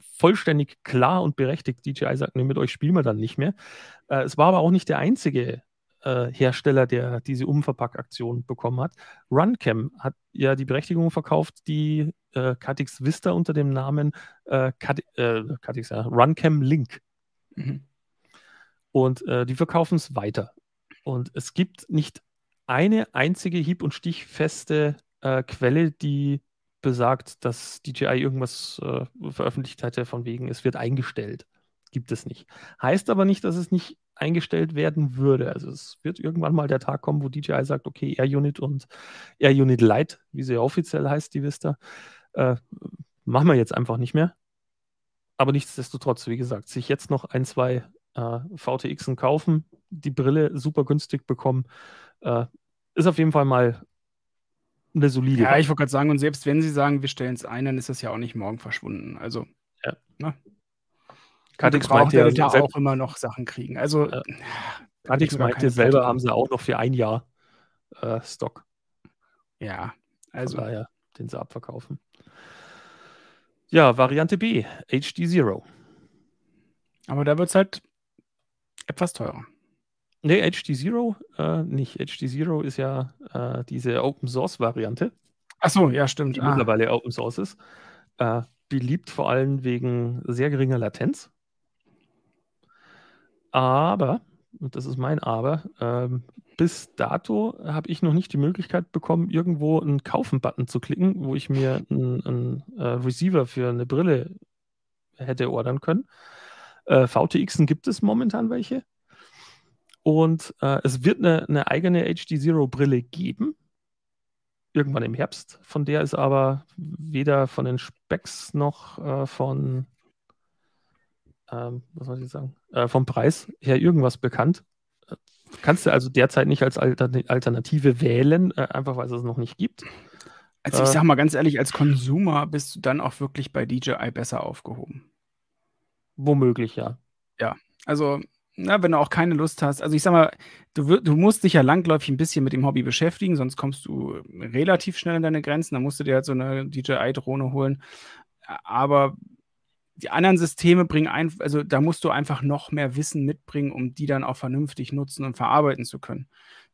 vollständig klar und berechtigt. DJI sagt, nee, mit euch spielen wir dann nicht mehr. Äh, es war aber auch nicht der einzige äh, Hersteller, der diese Umverpackaktion bekommen hat. Runcam hat ja die Berechtigung verkauft, die äh, Catix Vista unter dem Namen äh, äh, Catix, ja, Runcam Link. mhm. Und äh, die verkaufen es weiter. Und es gibt nicht eine einzige hieb- und stichfeste äh, Quelle, die besagt, dass DJI irgendwas veröffentlicht hätte, von wegen, es wird eingestellt. Gibt es nicht. Heißt aber nicht, dass es nicht eingestellt werden würde. Also es wird irgendwann mal der Tag kommen, wo DJI sagt, okay, Air Unit und Air Unit Lite, wie sie ja offiziell heißt, die Vista, äh, machen wir jetzt einfach nicht mehr. Aber nichtsdestotrotz, wie gesagt, sich jetzt noch ein, zwei äh, VTXen kaufen, die Brille super günstig bekommen, äh, ist auf jeden Fall mal eine solide. Ja, ich wollte gerade sagen, und selbst wenn sie sagen, wir stellen es ein, dann ist das ja auch nicht morgen verschwunden. Also, Ja. ne? Katix meinte ja selbst- auch immer noch Sachen kriegen. Also, da mir gar meinte selber, haben sie auch noch für ein Jahr äh, Stock. Ja, Also also, daher, den sie abverkaufen. Ja, Variante B, HD Zero. aber da wird es halt etwas teurer. Nee, HD Zero äh, nicht. HD Zero ist ja äh, diese Open Source Variante, Ach so, ja, stimmt. die Ah, mittlerweile Open Source ist. Äh, beliebt vor allem wegen sehr geringer Latenz. Aber, und das ist mein Aber, ähm, bis dato habe ich noch nicht die Möglichkeit bekommen, irgendwo einen Kaufen-Button zu klicken, wo ich mir einen, einen äh, Receiver für eine Brille hätte ordern können. Äh, VTXen gibt es momentan welche. Und äh, es wird eine, eine eigene HD Zero Brille geben. Irgendwann im Herbst. Von der ist aber weder von den Specs noch äh, von, ähm, was soll ich sagen, äh, vom Preis her irgendwas bekannt. Äh, kannst du also derzeit nicht als Alternative wählen, äh, einfach weil es es noch nicht gibt. Also ich sag mal ganz ehrlich, als Konsumer bist du dann auch wirklich bei DJI besser aufgehoben. Womöglich, ja. Ja, also na, wenn du auch keine Lust hast. Also ich sag mal, du, du musst dich ja langläufig ein bisschen mit dem Hobby beschäftigen, sonst kommst du relativ schnell an deine Grenzen. Dann musst du dir halt so eine DJI-Drohne holen. Aber die anderen Systeme bringen ein, also da musst du einfach noch mehr Wissen mitbringen, um die dann auch vernünftig nutzen und verarbeiten zu können.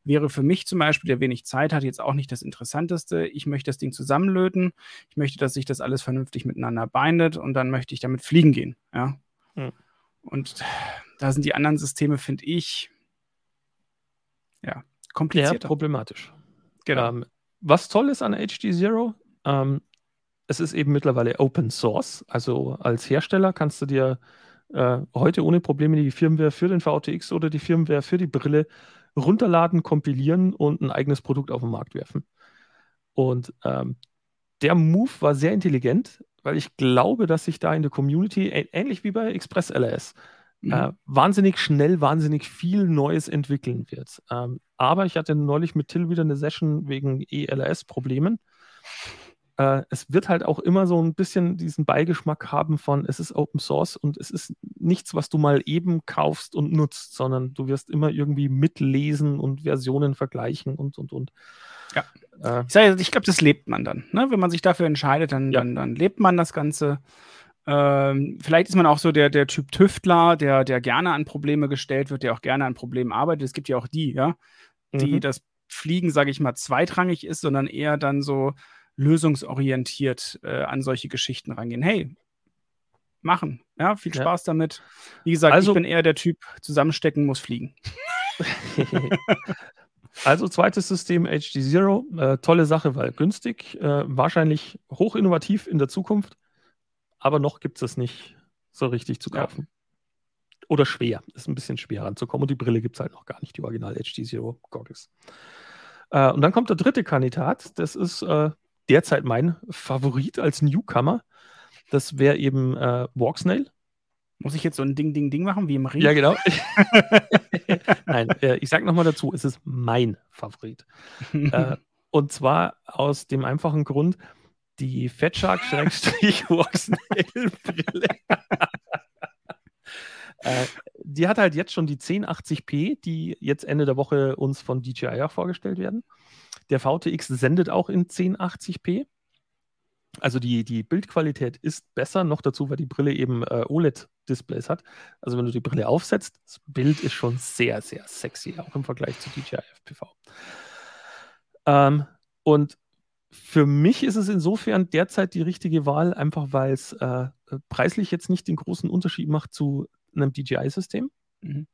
Wäre für mich zum Beispiel, der wenig Zeit hat, jetzt auch nicht das Interessanteste. Ich möchte das Ding zusammenlöten. Ich möchte, dass sich das alles vernünftig miteinander bindet und dann möchte ich damit fliegen gehen. Ja. Hm. Und da sind die anderen Systeme, finde ich, ja, komplizierter. Ja, problematisch. Genau. Ähm, was toll ist an HD Zero, ähm, es ist eben mittlerweile Open Source. Also als Hersteller kannst du dir äh, heute ohne Probleme die Firmware für den VTX oder die Firmware für die Brille runterladen, kompilieren und ein eigenes Produkt auf den Markt werfen. Und ähm, der Move war sehr intelligent, weil ich glaube, dass sich da in der Community, ähnlich wie bei Express LS, mhm. äh, wahnsinnig schnell, wahnsinnig viel Neues entwickeln wird. Ähm, aber ich hatte neulich mit Till wieder eine Session wegen ELS-Problemen. Äh, es wird halt auch immer so ein bisschen diesen Beigeschmack haben von, es ist Open Source und es ist nichts, was du mal eben kaufst und nutzt, sondern du wirst immer irgendwie mitlesen und Versionen vergleichen und, und, und. Ja. Äh, ich, glaube, das lebt man dann. Ne? Wenn man sich dafür entscheidet, dann, ja. dann, dann lebt man das Ganze. Ähm, vielleicht ist man auch so der, der Typ Tüftler, der, der gerne an Probleme gestellt wird, der auch gerne an Problemen arbeitet. Es gibt ja auch die, ja, die mhm. das Fliegen, sage ich mal, zweitrangig ist, sondern eher dann so lösungsorientiert äh, an solche Geschichten rangehen. Hey, machen, ja, viel Spaß ja. damit. Wie gesagt, also, ich bin eher der Typ, zusammenstecken muss fliegen. Also zweites System HD Zero, äh, tolle Sache, weil günstig, äh, wahrscheinlich hoch innovativ in der Zukunft, aber noch gibt es es nicht so richtig zu kaufen. Ja. Oder schwer, ist ein bisschen schwer ranzukommen und die Brille gibt es halt noch gar nicht, die Original HD Zero Goggles. Äh, und dann kommt der dritte Kandidat, das ist äh, derzeit mein Favorit als Newcomer. Das wäre eben äh, Walksnail. Muss ich jetzt so ein Ding, Ding, Ding machen, wie im Ring? Ja, genau. Nein, äh, ich sage nochmal dazu, es ist mein Favorit. äh, und zwar aus dem einfachen Grund, die Fatshark-Walks-Brille. äh, die hat halt jetzt schon die 1080p, die jetzt Ende der Woche uns von DJI auch vorgestellt werden. Der VTX sendet auch in 1080p. Also die, die Bildqualität ist besser, noch dazu, weil die Brille eben äh, OLED-Displays hat. Also wenn du die Brille aufsetzt, das Bild ist schon sehr, sehr sexy, auch im Vergleich zu DJI FPV. Ähm, und für mich ist es insofern derzeit die richtige Wahl, einfach weil es äh, preislich jetzt nicht den großen Unterschied macht zu einem DJI-System. Mhm.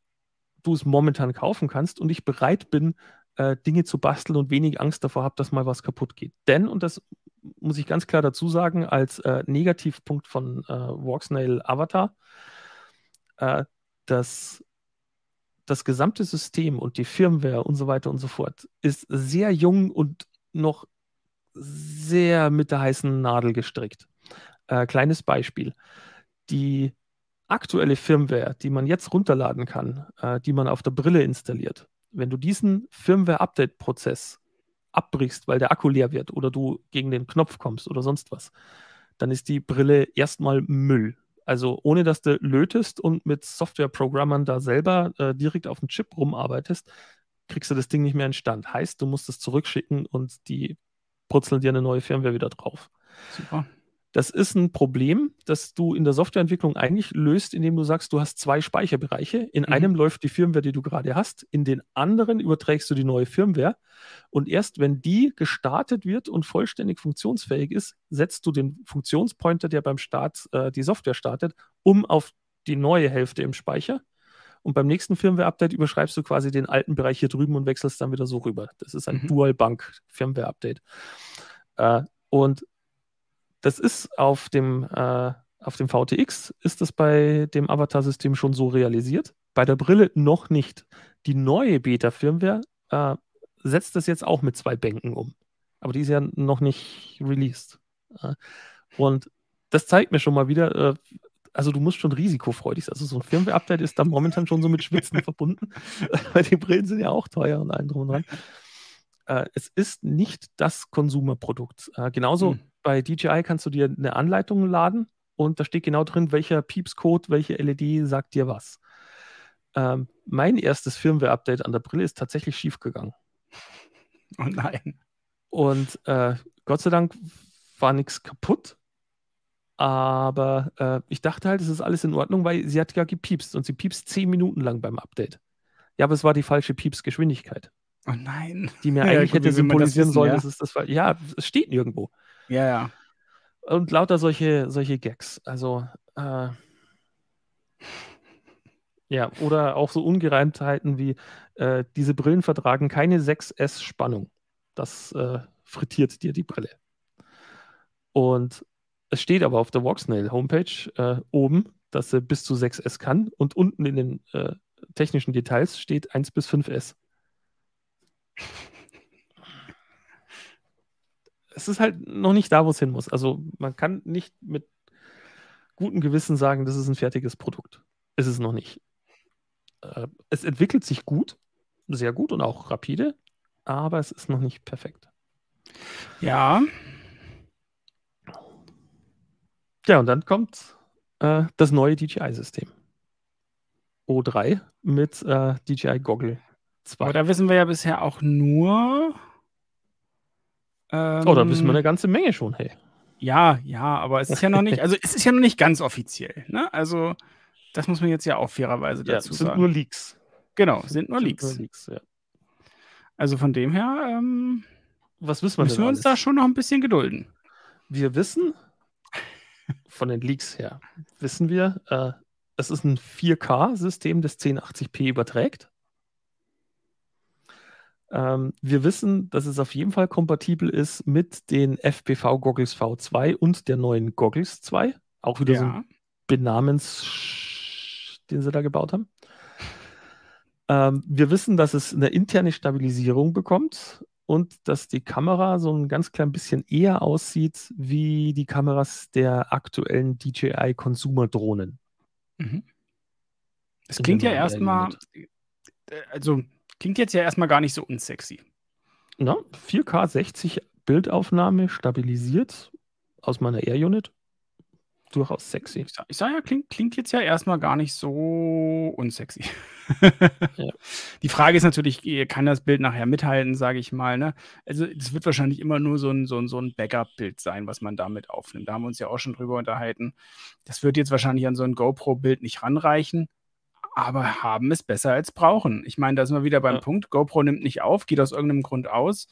Du es momentan kaufen kannst und ich bereit bin, äh, Dinge zu basteln und wenig Angst davor habe, dass mal was kaputt geht. Denn, und das muss ich ganz klar dazu sagen, als äh, Negativpunkt von äh, Walksnail Avatar, äh, dass das gesamte System und die Firmware und so weiter und so fort ist sehr jung und noch sehr mit der heißen Nadel gestrickt. Äh, kleines Beispiel. Die aktuelle Firmware, die man jetzt runterladen kann, äh, die man auf der Brille installiert, wenn du diesen Firmware-Update-Prozess abbrichst, weil der Akku leer wird oder du gegen den Knopf kommst oder sonst was, dann ist die Brille erstmal Müll. Also ohne dass du lötest und mit Softwareprogrammern da selber äh, direkt auf dem Chip rumarbeitest, kriegst du das Ding nicht mehr in Stand. Heißt, du musst es zurückschicken und die brutzeln dir eine neue Firmware wieder drauf. Super. Das ist ein Problem, das du in der Softwareentwicklung eigentlich löst, indem du sagst, du hast zwei Speicherbereiche. In Mhm. einem läuft die Firmware, die du gerade hast, in den anderen überträgst du die neue Firmware. Und erst wenn die gestartet wird und vollständig funktionsfähig ist, setzt du den Funktionspointer, der beim Start äh, die Software startet, um auf die neue Hälfte im Speicher. Und beim nächsten Firmware-Update überschreibst du quasi den alten Bereich hier drüben und wechselst dann wieder so rüber. Das ist ein Mhm. Dual-Bank-Firmware-Update. Äh, und das ist auf dem, äh, auf dem VTX, ist das bei dem Avatar-System schon so realisiert. Bei der Brille noch nicht. Die neue Beta-Firmware äh, setzt das jetzt auch mit zwei Bänken um. Aber die ist ja noch nicht released. Äh, und das zeigt mir schon mal wieder, äh, also du musst schon risikofreudig sein. Also so ein Firmware-Update ist da momentan schon so mit Schwitzen verbunden. Weil die Brillen sind ja auch teuer und allen drum und dran. Äh, es ist nicht das Konsumerprodukt. Genauso Hm. Bei DJI kannst du dir eine Anleitung laden und da steht genau drin, welcher Pieps-Code, welche LED sagt dir was. Ähm, mein erstes Firmware-Update an der Brille ist tatsächlich schiefgegangen. Oh nein. Und äh, Gott sei Dank war nichts kaputt. Aber äh, ich dachte halt, es ist alles in Ordnung, weil sie hat ja gepiepst und sie piepst zehn Minuten lang beim Update. Ja, aber es war die falsche Piepsgeschwindigkeit, Oh nein. die mir Ja, eigentlich gut, wie hätte symbolisieren wissen, sollen, ja? dass es das war. Ja, es steht nirgendwo. Ja, ja. Und lauter solche, solche Gags. Also, äh, ja, oder auch so Ungereimtheiten wie äh, diese Brillen vertragen keine 6S Spannung. Das äh, frittiert dir die Brille. Und es steht aber auf der Voxnail Homepage äh, oben, dass sie bis zu 6S kann und unten in den äh, technischen Details steht 1 bis 5S. Es ist halt noch nicht da, wo es hin muss. Also man kann nicht mit gutem Gewissen sagen, das ist ein fertiges Produkt. Ist es noch nicht. Äh, es entwickelt sich gut, sehr gut und auch rapide, aber es ist noch nicht perfekt. Ja. Ja, und dann kommt äh, das neue DJI-System. O3 mit äh, DJI Goggle 2. Aber da wissen wir ja bisher auch nur. Ähm, oh, da wissen wir eine ganze Menge schon, hey. Ja, ja, aber es ist ja noch nicht, also es ist ja noch nicht ganz offiziell. Ne? Also, das muss man jetzt ja auch fairerweise Ja, dazu es sind sagen. nur Leaks. genau, sind nur Sind Leaks. Nur Leaks ja. Also von dem her ähm, Was wissen wir müssen wir uns alles? da schon noch ein bisschen gedulden. Wir wissen, von den Leaks her, wissen wir, äh, es ist ein 4K-System, das 1080p überträgt. Ähm, wir wissen, dass es auf jeden Fall kompatibel ist mit den FPV Goggles V2 und der neuen Goggles 2. Auch wieder so ein Ja. Benamens, den sie da gebaut haben. Ähm, wir wissen, dass es eine interne Stabilisierung bekommt und dass die Kamera so ein ganz klein bisschen eher aussieht wie die Kameras der aktuellen DJI Consumer-Drohnen. Mhm. Es In klingt ja erstmal, äh, also klingt jetzt ja erstmal gar nicht so unsexy. Na, 4K 60 Bildaufnahme stabilisiert aus meiner Air Unit. Durchaus sexy. Ich sag, ich sag ja, klingt, klingt jetzt ja erstmal gar nicht so unsexy. Ja. Die Frage ist natürlich, äh, kann das Bild nachher mithalten, sage ich mal. Ne? Also, es wird wahrscheinlich immer nur so ein, so ein, so ein Backup-Bild sein, was man damit aufnimmt. Da haben wir uns ja auch schon drüber unterhalten. Das wird jetzt wahrscheinlich an so ein GoPro-Bild nicht ranreichen, aber haben es besser als brauchen. Ich meine, da sind wir wieder beim Ja. Punkt. GoPro nimmt nicht auf, geht aus irgendeinem Grund aus.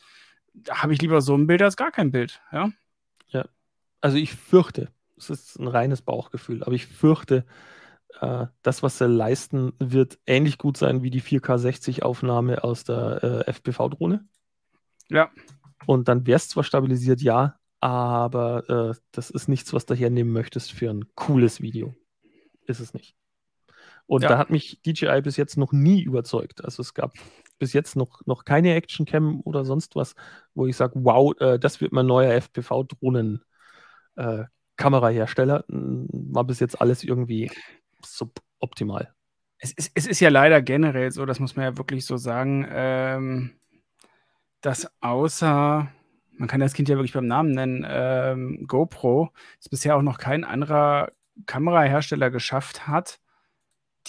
Da habe ich lieber so ein Bild als gar kein Bild. Ja? Also ich fürchte, es ist ein reines Bauchgefühl, aber ich fürchte, äh, das, was sie leisten, wird ähnlich gut sein wie die 4K 60 Aufnahme aus der äh, FPV-Drohne. Ja. Und dann wäre es zwar stabilisiert, ja, aber äh, das ist nichts, was du hernehmen möchtest für ein cooles Video. Ist es nicht. Und Ja. da hat mich DJI bis jetzt noch nie überzeugt. Also es gab bis jetzt noch, noch keine Actioncam oder sonst was, wo ich sage, wow, äh, das wird mein neuer FPV-Drohnen äh, Kamerahersteller. Mm, War bis jetzt alles irgendwie suboptimal. Es ist, es ist ja leider generell so, das muss man ja wirklich so sagen, ähm, dass außer, man kann das Kind ja wirklich beim Namen nennen, ähm, GoPro, es bisher auch noch kein anderer Kamerahersteller geschafft hat,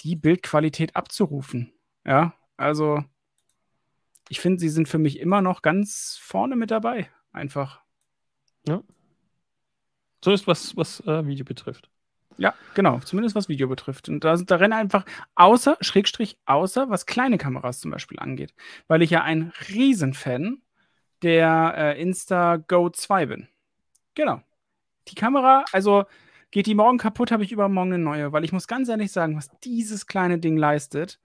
die Bildqualität abzurufen. Ja, also ich finde, sie sind für mich immer noch ganz vorne mit dabei. Einfach. Ja. So ist was, was äh, Video betrifft. Ja, genau, zumindest was Video betrifft. Und da, da rennen einfach außer, Schrägstrich, außer, was kleine Kameras zum Beispiel angeht. Weil ich ja ein Riesenfan der äh, Insta Go 2 bin. Genau. Die Kamera, also geht die morgen kaputt, habe ich übermorgen eine neue, weil ich muss ganz ehrlich sagen, was dieses kleine Ding leistet,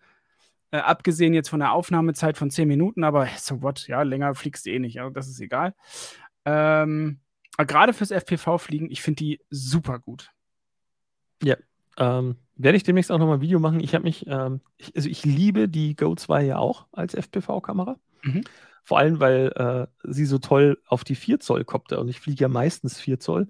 äh, abgesehen jetzt von der Aufnahmezeit von 10 Minuten, aber so what, ja, länger fliegst du eh nicht, also das ist egal. Ähm, gerade fürs FPV-Fliegen, ich finde die super gut. Ja, ähm, werde ich demnächst auch nochmal ein Video machen. Ich habe mich, ähm, ich, also ich liebe die Go 2 ja auch als FPV-Kamera. Mhm. Vor allem, weil äh, sie so toll auf die 4 Zoll kommt. Und ich fliege ja meistens 4 Zoll.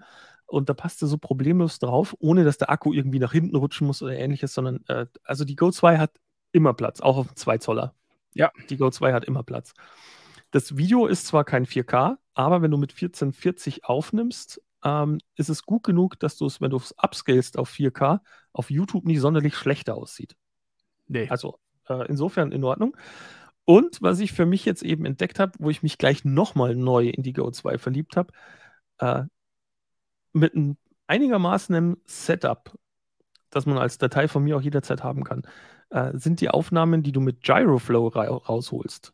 Und da passt sie so problemlos drauf, ohne dass der Akku irgendwie nach hinten rutschen muss oder ähnliches, sondern äh, also die Go 2 hat immer Platz, auch auf dem 2 Zoller. Ja. Die Go 2 hat immer Platz. Das Video ist zwar kein 4K, aber wenn du mit 1440 aufnimmst, ähm, ist es gut genug, dass du es, wenn du es upscalest auf 4K, auf YouTube nicht sonderlich schlechter aussieht. Nee. Also äh, insofern in Ordnung. Und was ich für mich jetzt eben entdeckt habe, wo ich mich gleich nochmal neu in die Go 2 verliebt habe, äh, mit einem einigermaßen einem Setup, das man als Datei von mir auch jederzeit haben kann, äh, sind die Aufnahmen, die du mit Gyroflow ra rausholst,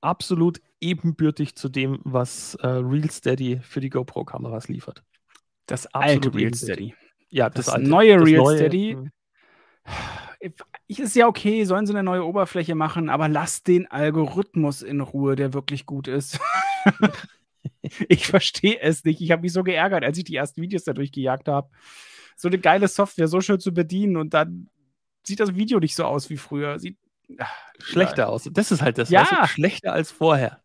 absolut ebenbürtig zu dem, was äh, RealSteady für die GoPro-Kameras liefert. Das alte RealSteady. Ja, das, das alte, neue RealSteady. Hm. Ist ja okay, sollen sie eine neue Oberfläche machen, aber lass den Algorithmus in Ruhe, der wirklich gut ist. ich verstehe es nicht. Ich habe mich so geärgert, als ich die ersten Videos dadurch gejagt habe. So eine geile Software, so schön zu bedienen und dann sieht das Video nicht so aus wie früher. Sieht schlechter aus. Das ist halt das. Ja. Weißt du, schlechter als vorher.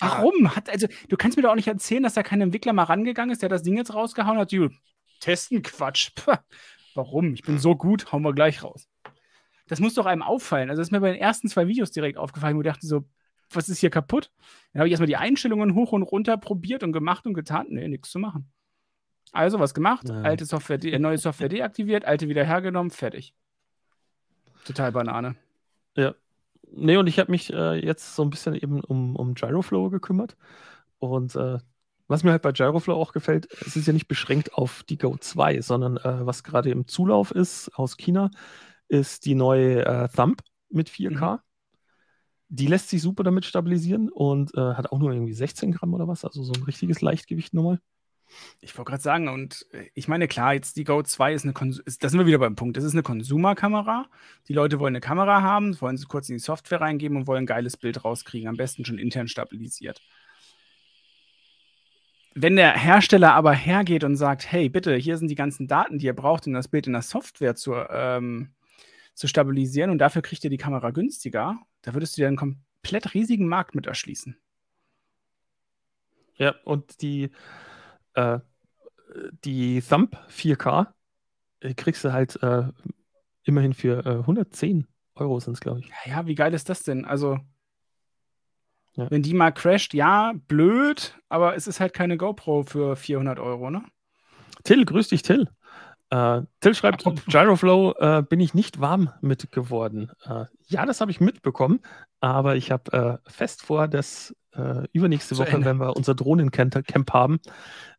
Warum? Hat, also, du kannst mir doch auch nicht erzählen, dass da kein Entwickler mal rangegangen ist, der das Ding jetzt rausgehauen hat. Die, testen Quatsch. Warum? Ich bin so gut, hauen wir gleich raus. Das muss doch einem auffallen. Also, das ist mir bei den ersten zwei Videos direkt aufgefallen, wo ich dachte so, was ist hier kaputt? Dann habe ich erstmal die Einstellungen hoch und runter probiert und gemacht und getan. Nee, nichts zu machen. Also, was gemacht? Ja. Alte Software, neue Software deaktiviert, alte wieder hergenommen, fertig. Total Banane. Ja. Nee, und ich habe mich äh, jetzt so ein bisschen eben um, um Gyroflow gekümmert. Und äh, was mir halt bei Gyroflow auch gefällt, es ist ja nicht beschränkt auf die Go 2, sondern äh, was gerade im Zulauf ist aus China, ist die neue äh, Thumb mit 4K. Mhm. Die lässt sich super damit stabilisieren und äh, hat auch nur irgendwie 16 Gramm oder was, also so ein richtiges Leichtgewicht nochmal. Ich wollte gerade sagen, und äh, ich meine, klar, jetzt die Go 2 ist eine, ist, da sind wir wieder beim Punkt, das ist eine Konsumerkamera. Die Leute wollen eine Kamera haben, wollen sie kurz in die Software reingeben und wollen ein geiles Bild rauskriegen, am besten schon intern stabilisiert. Wenn der Hersteller aber hergeht und sagt, hey, bitte, hier sind die ganzen Daten, die ihr braucht, um das Bild in der Software zu, ähm, zu stabilisieren und dafür kriegt ihr die Kamera günstiger, da würdest du dir einen komplett riesigen Markt mit erschließen. Ja, und die, äh, die Thumb 4K äh, kriegst du halt äh, immerhin für äh, 110 Euro sind es, glaube ich. Ja, ja, wie geil ist das denn? Also, ja. wenn die mal crasht, ja, blöd, aber es ist halt keine GoPro für 400 Euro, ne? Till, grüß dich, Till. Äh, Till schreibt, Gyroflow äh, bin ich nicht warm mit geworden. Äh, ja, das habe ich mitbekommen, aber ich habe äh, fest vor, dass äh, übernächste Woche, Ende. wenn wir unser Drohnencamp haben,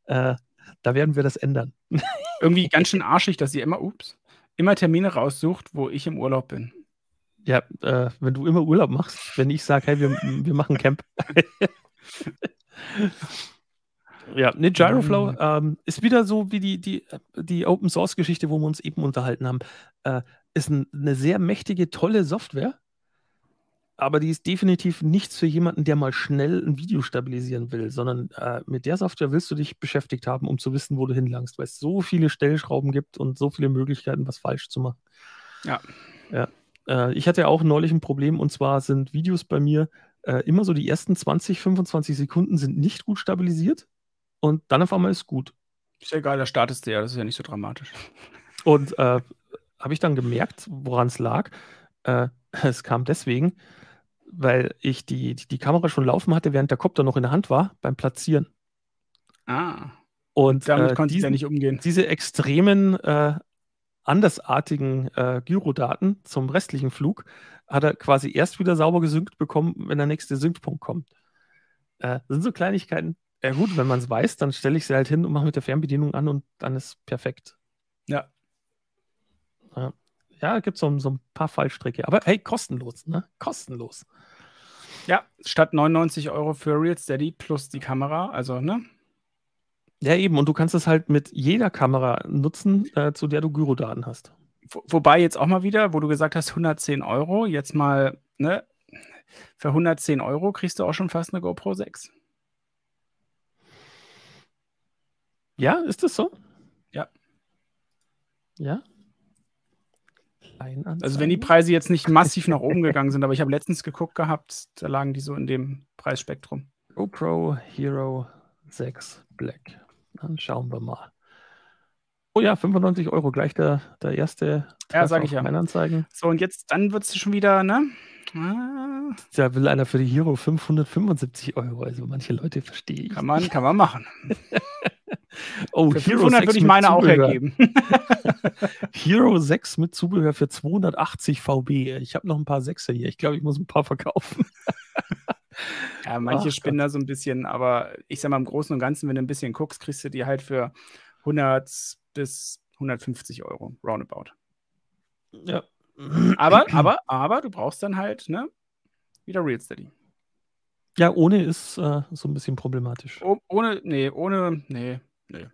äh, da werden wir das ändern. Irgendwie ganz schön arschig, dass ihr immer, ups, immer Termine raussucht, wo ich im Urlaub bin. Ja, wenn du immer Urlaub machst, wenn ich sage, hey, wir, wir machen Camp. Ja, ne, Gyroflow ähm, ist wieder so wie die, die, die Open Source Geschichte, wo wir uns eben unterhalten haben. Äh, ist ein, eine sehr mächtige, tolle Software, aber die ist definitiv nichts für jemanden, der mal schnell ein Video stabilisieren will, sondern äh, mit der Software willst du dich beschäftigt haben, um zu wissen, wo du hinlangst, weil es so viele Stellschrauben gibt und so viele Möglichkeiten, was falsch zu machen. Ja. Ja. Äh, ich hatte ja auch neulich ein Problem und zwar sind Videos bei mir äh, immer so die ersten 20, 25 Sekunden sind nicht gut stabilisiert und dann auf einmal ist gut. Ist ja egal, da startest du ja, das ist ja nicht so dramatisch. Und äh, habe ich dann gemerkt, woran es lag. Äh, es kam deswegen, weil ich die, die, die, Kamera schon laufen hatte, während der Kopter noch in der Hand war, beim Platzieren. Ah. Und damit äh, konnte ich ja nicht umgehen. Diese extremen, äh, andersartigen äh, Gyrodaten zum restlichen Flug hat er quasi erst wieder sauber gesynkt bekommen, wenn der nächste Syncpunkt kommt. Äh, das sind so Kleinigkeiten, Ja gut, wenn man es weiß, dann stelle ich sie halt hin und mache mit der Fernbedienung an und dann ist perfekt. Ja. Ja, ja gibt so, so ein paar Fallstricke. Aber hey, kostenlos, ne? Kostenlos. Ja, statt 99 Euro für Real Steady plus die Kamera, also, ne? Ja, eben. Und du kannst es halt mit jeder Kamera nutzen, äh, zu der du Gyrodaten hast. Wo- Wobei jetzt auch mal wieder, wo du gesagt hast, 110 Euro, jetzt mal, ne? Für 110 Euro kriegst du auch schon fast eine GoPro 6. Ja, ist das so? Ja. Ja? Also wenn die Preise jetzt nicht massiv nach oben gegangen sind, aber ich habe letztens geguckt gehabt, da lagen die so in dem Preisspektrum. GoPro Hero 6 Black. Dann schauen wir mal. Oh ja, 95 Euro, gleich der, der erste Ja, sag Treffer ich ja. auf Kleinanzeigen. So, und jetzt, dann wird es schon wieder, ne? Ah, Da will einer für die Hero 575 Euro. Also manche Leute verstehe ich. kann, man, kann man machen. Oh, Für Hero 500 6 würde ich meine auch Zubehör. hergeben. Hero 6 mit Zubehör für 280 VB. Ich habe noch ein paar Sechser hier. Ich glaube, ich muss ein paar verkaufen. Ja, manche Ach spinnen da so ein bisschen, aber ich sag mal, im Großen und Ganzen, wenn du ein bisschen guckst, kriegst du die halt für 100 bis 150 Euro, roundabout. Ja. Aber, aber, aber du brauchst dann halt, ne? Wieder Real Steady. Ja, ohne ist äh, so ein bisschen problematisch. Oh, ohne, nee, ohne, nee, nee.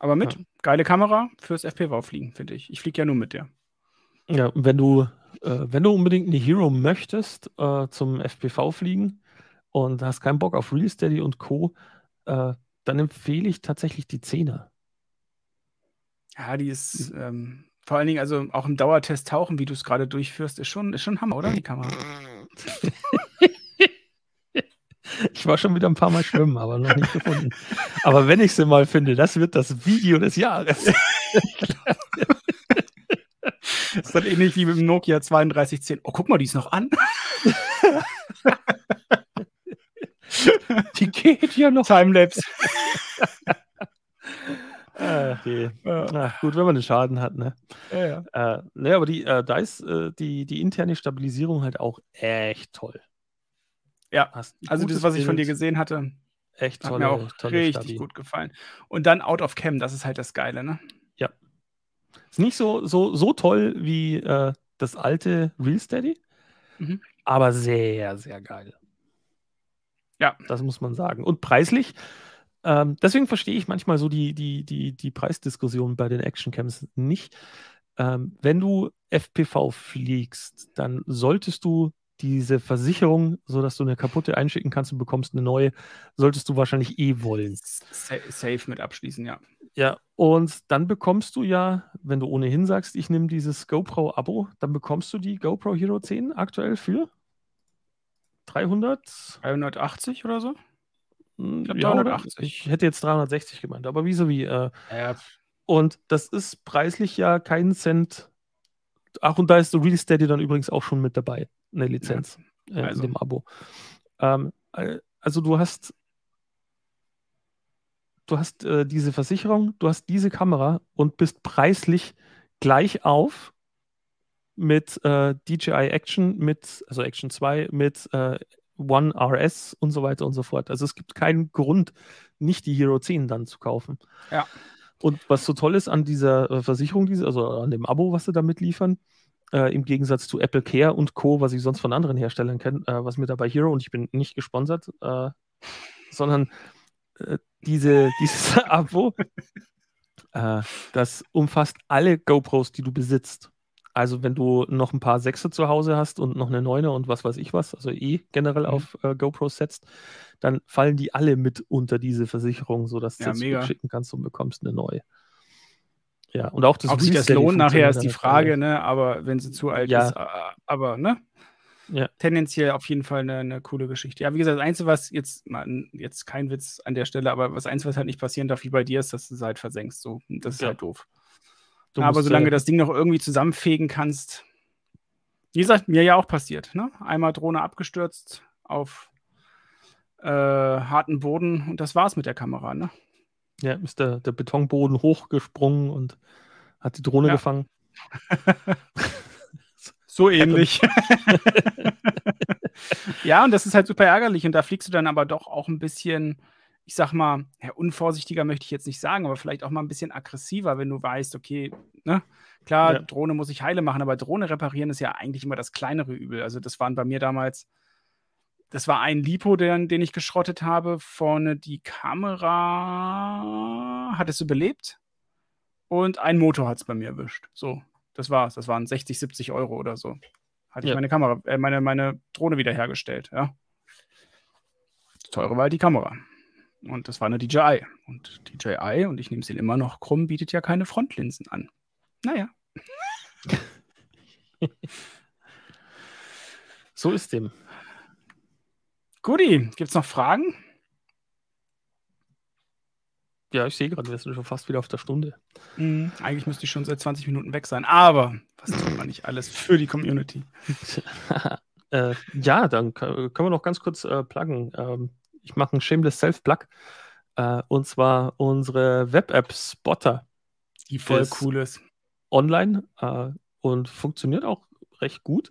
Aber mit, Ja. geile Kamera fürs FPV-Fliegen, finde ich. Ich fliege ja nur mit der. Ja, wenn du, äh, wenn du unbedingt eine Hero möchtest äh, zum FPV fliegen und hast keinen Bock auf Real Steady und Co., äh, dann empfehle ich tatsächlich die 10er. Ja, die ist, ähm, vor allen Dingen, also auch im Dauertest tauchen, wie du es gerade durchführst, ist schon, ist schon Hammer, oder? Die Kamera. Ich war schon wieder ein paar Mal schwimmen, aber noch nicht gefunden. Aber wenn ich sie mal finde, das wird das Video des Jahres. Das ist dann ähnlich wie mit dem Nokia 3210. Oh, guck mal, die ist noch an. Die geht ja noch. Timelapse. Ach, je. Ja, Ach, gut, wenn man einen Schaden hat, ne? ja, ja. Äh, ne, aber die, äh, da ist äh, die, die interne Stabilisierung halt auch echt toll. Ja, Also das, was ich von dir gesehen hatte, echt hat tolle, mir auch tolle richtig Stabi. gut gefallen. Und dann Out of Cam, das ist halt das Geile, ne? Ist nicht so, so, so toll wie äh, das alte Real Steady, Mhm. aber sehr, sehr geil. Ja. Das muss man sagen. Und preislich, ähm, deswegen verstehe ich manchmal so die, die, die, die Preisdiskussion bei den Actioncams nicht. Ähm, wenn du FPV fliegst, dann solltest du diese Versicherung, sodass du eine kaputte einschicken kannst und bekommst eine neue, solltest du wahrscheinlich eh wollen. Sa safe mit abschließen, ja. Ja, und dann bekommst du ja, wenn du ohnehin sagst, ich nehme dieses GoPro-Abo, dann bekommst du die GoPro Hero 10 aktuell für 300? 380 oder so? Hm, glaub, ja, oder? 380. Ich hätte jetzt 360 gemeint, aber wie so wie. Äh, Ja, und das ist preislich ja keinen Cent. Ach, und da ist Real Steady dann übrigens auch schon mit dabei, eine Lizenz äh, also. in dem Abo. Ähm, äh, also du hast du hast äh, diese Versicherung, du hast diese Kamera und bist preislich gleich auf mit äh, DJI Action, mit, also Action 2, mit äh, One RS und so weiter und so fort. Also es gibt keinen Grund, nicht die Hero 10 dann zu kaufen. Ja. Und was so toll ist an dieser äh, Versicherung, diese, also an dem Abo, was sie damit liefern, äh, im Gegensatz zu Apple Care und Co., was ich sonst von anderen Herstellern kenne, äh, was mir dabei Hero, und ich bin nicht gesponsert, äh, sondern äh, diese, dieses Abo, äh, das umfasst alle GoPros, die du besitzt. Also wenn du noch ein paar Sechse zu Hause hast und noch eine Neune und was weiß ich was, also eh generell Mhm. auf äh, GoPros setzt, dann fallen die alle mit unter diese Versicherung, sodass Ja, du mega. schicken kannst und bekommst eine neue. Ja, und auch das Ob sich das lohnt, nachher ist die Frage, ne? Aber wenn sie zu alt Ja. ist, äh, aber, ne? Ja. Tendenziell auf jeden Fall eine, eine coole Geschichte. Ja, wie gesagt, das Einzige, was jetzt, mal, jetzt kein Witz an der Stelle, aber das Einzige, was halt nicht passieren darf, wie bei dir, ist, dass du es halt versenkst. So, das ist Ja. halt doof. Du aber musst, solange äh, du das Ding noch irgendwie zusammenfegen kannst, wie gesagt, mir ja auch passiert, ne? Einmal Drohne abgestürzt auf äh, harten Boden und das war's mit der Kamera, ne? Ja, ist der, der Betonboden hochgesprungen und hat die Drohne Ja. gefangen. So ähnlich. ja, und das ist halt super ärgerlich. Und da fliegst du dann aber doch auch ein bisschen ich sag mal, ja, unvorsichtiger möchte ich jetzt nicht sagen, aber vielleicht auch mal ein bisschen aggressiver, wenn du weißt, okay, ne, klar, Ja. Drohne muss ich heile machen, aber Drohne reparieren ist ja eigentlich immer das kleinere Übel. Also das waren bei mir damals, das war ein Lipo, den, den ich geschrottet habe. Vorne die Kamera hat es überlebt und ein Motor hat es bei mir erwischt. So, das war's. Das waren 60, 70 Euro oder so. Hatte ich Ja. meine Kamera, äh, meine, meine Drohne wiederhergestellt, ja. Das teure war halt die Kamera. Und das war eine DJI. Und DJI, und ich nehme es ihnen immer noch krumm, bietet ja keine Frontlinsen an. Naja. So ist dem. Guti, gibt's noch Fragen? Ja, ich sehe gerade, wir sind schon fast wieder auf der Stunde. Hm, eigentlich müsste ich schon seit 20 Minuten weg sein. Aber was tut man nicht alles für die Community? äh, ja, dann kö- können wir noch ganz kurz äh, pluggen. Ähm, ich mache einen Shameless Self-Plug. Äh, und zwar unsere Web-App Spotter Die voll cool ist. online äh, und funktioniert auch recht gut.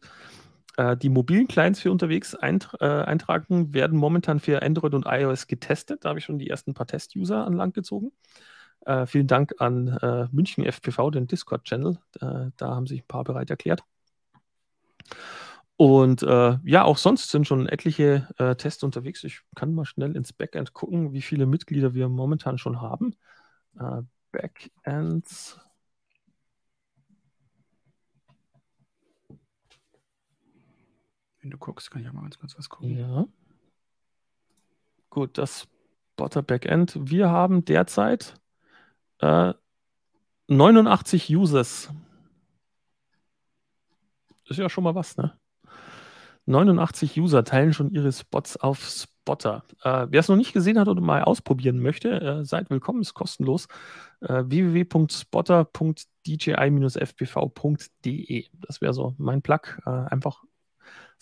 Äh, die mobilen Clients für unterwegs eintr äh, eintragen werden momentan für Android und iOS getestet. Da habe ich schon die ersten paar Test-User an Land gezogen. Äh, vielen Dank an äh, München FPV, den Discord-Channel. Äh, da haben sich ein paar bereit erklärt. Und äh, ja, auch sonst sind schon etliche Tests unterwegs. Ich kann mal schnell ins Backend gucken, wie viele Mitglieder wir momentan schon haben. Backends. Wenn du guckst, kann ich auch mal ganz kurz was gucken. Ja. Gut, das Spotter Backend. Wir haben derzeit äh, 89 Users. Ist ja schon mal was, ne? 89 User teilen schon ihre Spots auf Spotter. Äh, Wer es noch nicht gesehen hat oder mal ausprobieren möchte, äh, seid willkommen, ist kostenlos. Äh, www.spotter.dji-fpv.de. Das wäre so mein Plug. Äh, einfach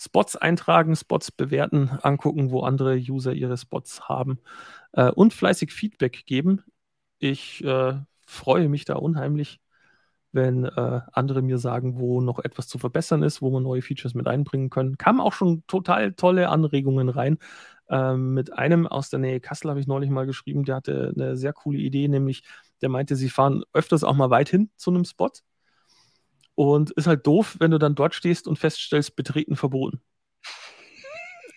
Spots eintragen, Spots bewerten, angucken, wo andere User ihre Spots haben äh, und fleißig Feedback geben. Ich äh, freue mich da unheimlich, wenn äh, andere mir sagen, wo noch etwas zu verbessern ist, wo wir neue Features mit einbringen können. Kamen auch schon total tolle Anregungen rein. Ähm, mit einem aus der Nähe Kassel habe ich neulich mal geschrieben, der hatte eine sehr coole Idee, nämlich der meinte, sie fahren öfters auch mal weit hin zu einem Spot. Und ist halt doof, wenn du dann dort stehst und feststellst, betreten verboten.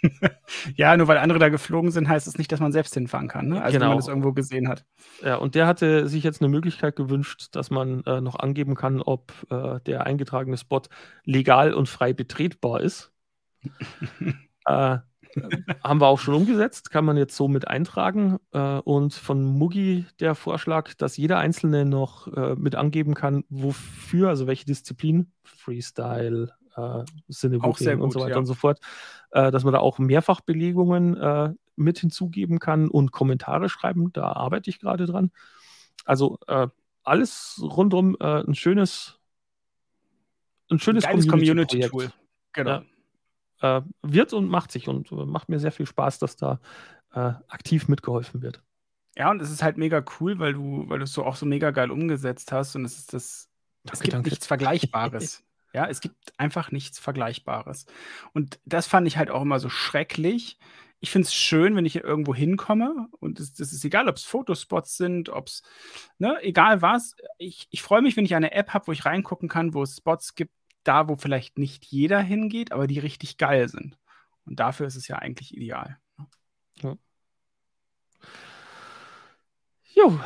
Ja, nur weil andere da geflogen sind, heißt es nicht, dass man selbst hinfahren kann. Ne? Also wenn Genau. man das irgendwo gesehen hat. Ja, und der hatte sich jetzt eine Möglichkeit gewünscht, dass man äh, noch angeben kann, ob äh, der eingetragene Spot legal und frei betretbar ist. äh, haben wir auch schon umgesetzt, kann man jetzt so mit eintragen. Äh, und von Mugi der Vorschlag, dass jeder Einzelne noch äh, mit angeben kann, wofür, also welche Disziplin, Freestyle, äh, Cinebooking und so weiter ja. und so fort, äh, dass man da auch Mehrfachbelegungen äh, mit hinzugeben kann und Kommentare schreiben. Da arbeite ich gerade dran. Also äh, alles rundum äh, ein schönes, ein schönes. Community-Tool. Genau. Ja. Äh, wird und macht sich und äh, macht mir sehr viel Spaß, dass da äh, aktiv mitgeholfen wird. Ja, und es ist halt mega cool, weil du, weil du es so auch so mega geil umgesetzt hast und es ist das, es Danke, gibt danke. nichts Vergleichbares. ja, es gibt einfach nichts Vergleichbares. Und das fand ich halt auch immer so schrecklich. Ich finde es schön, wenn ich hier irgendwo hinkomme und es das ist egal, ob es Fotospots sind, ob es, ne, egal was. Ich, ich freue mich, wenn ich eine App habe, wo ich reingucken kann, wo es Spots gibt, da wo vielleicht nicht jeder hingeht, aber die richtig geil sind. Und dafür ist es ja eigentlich ideal. Jo.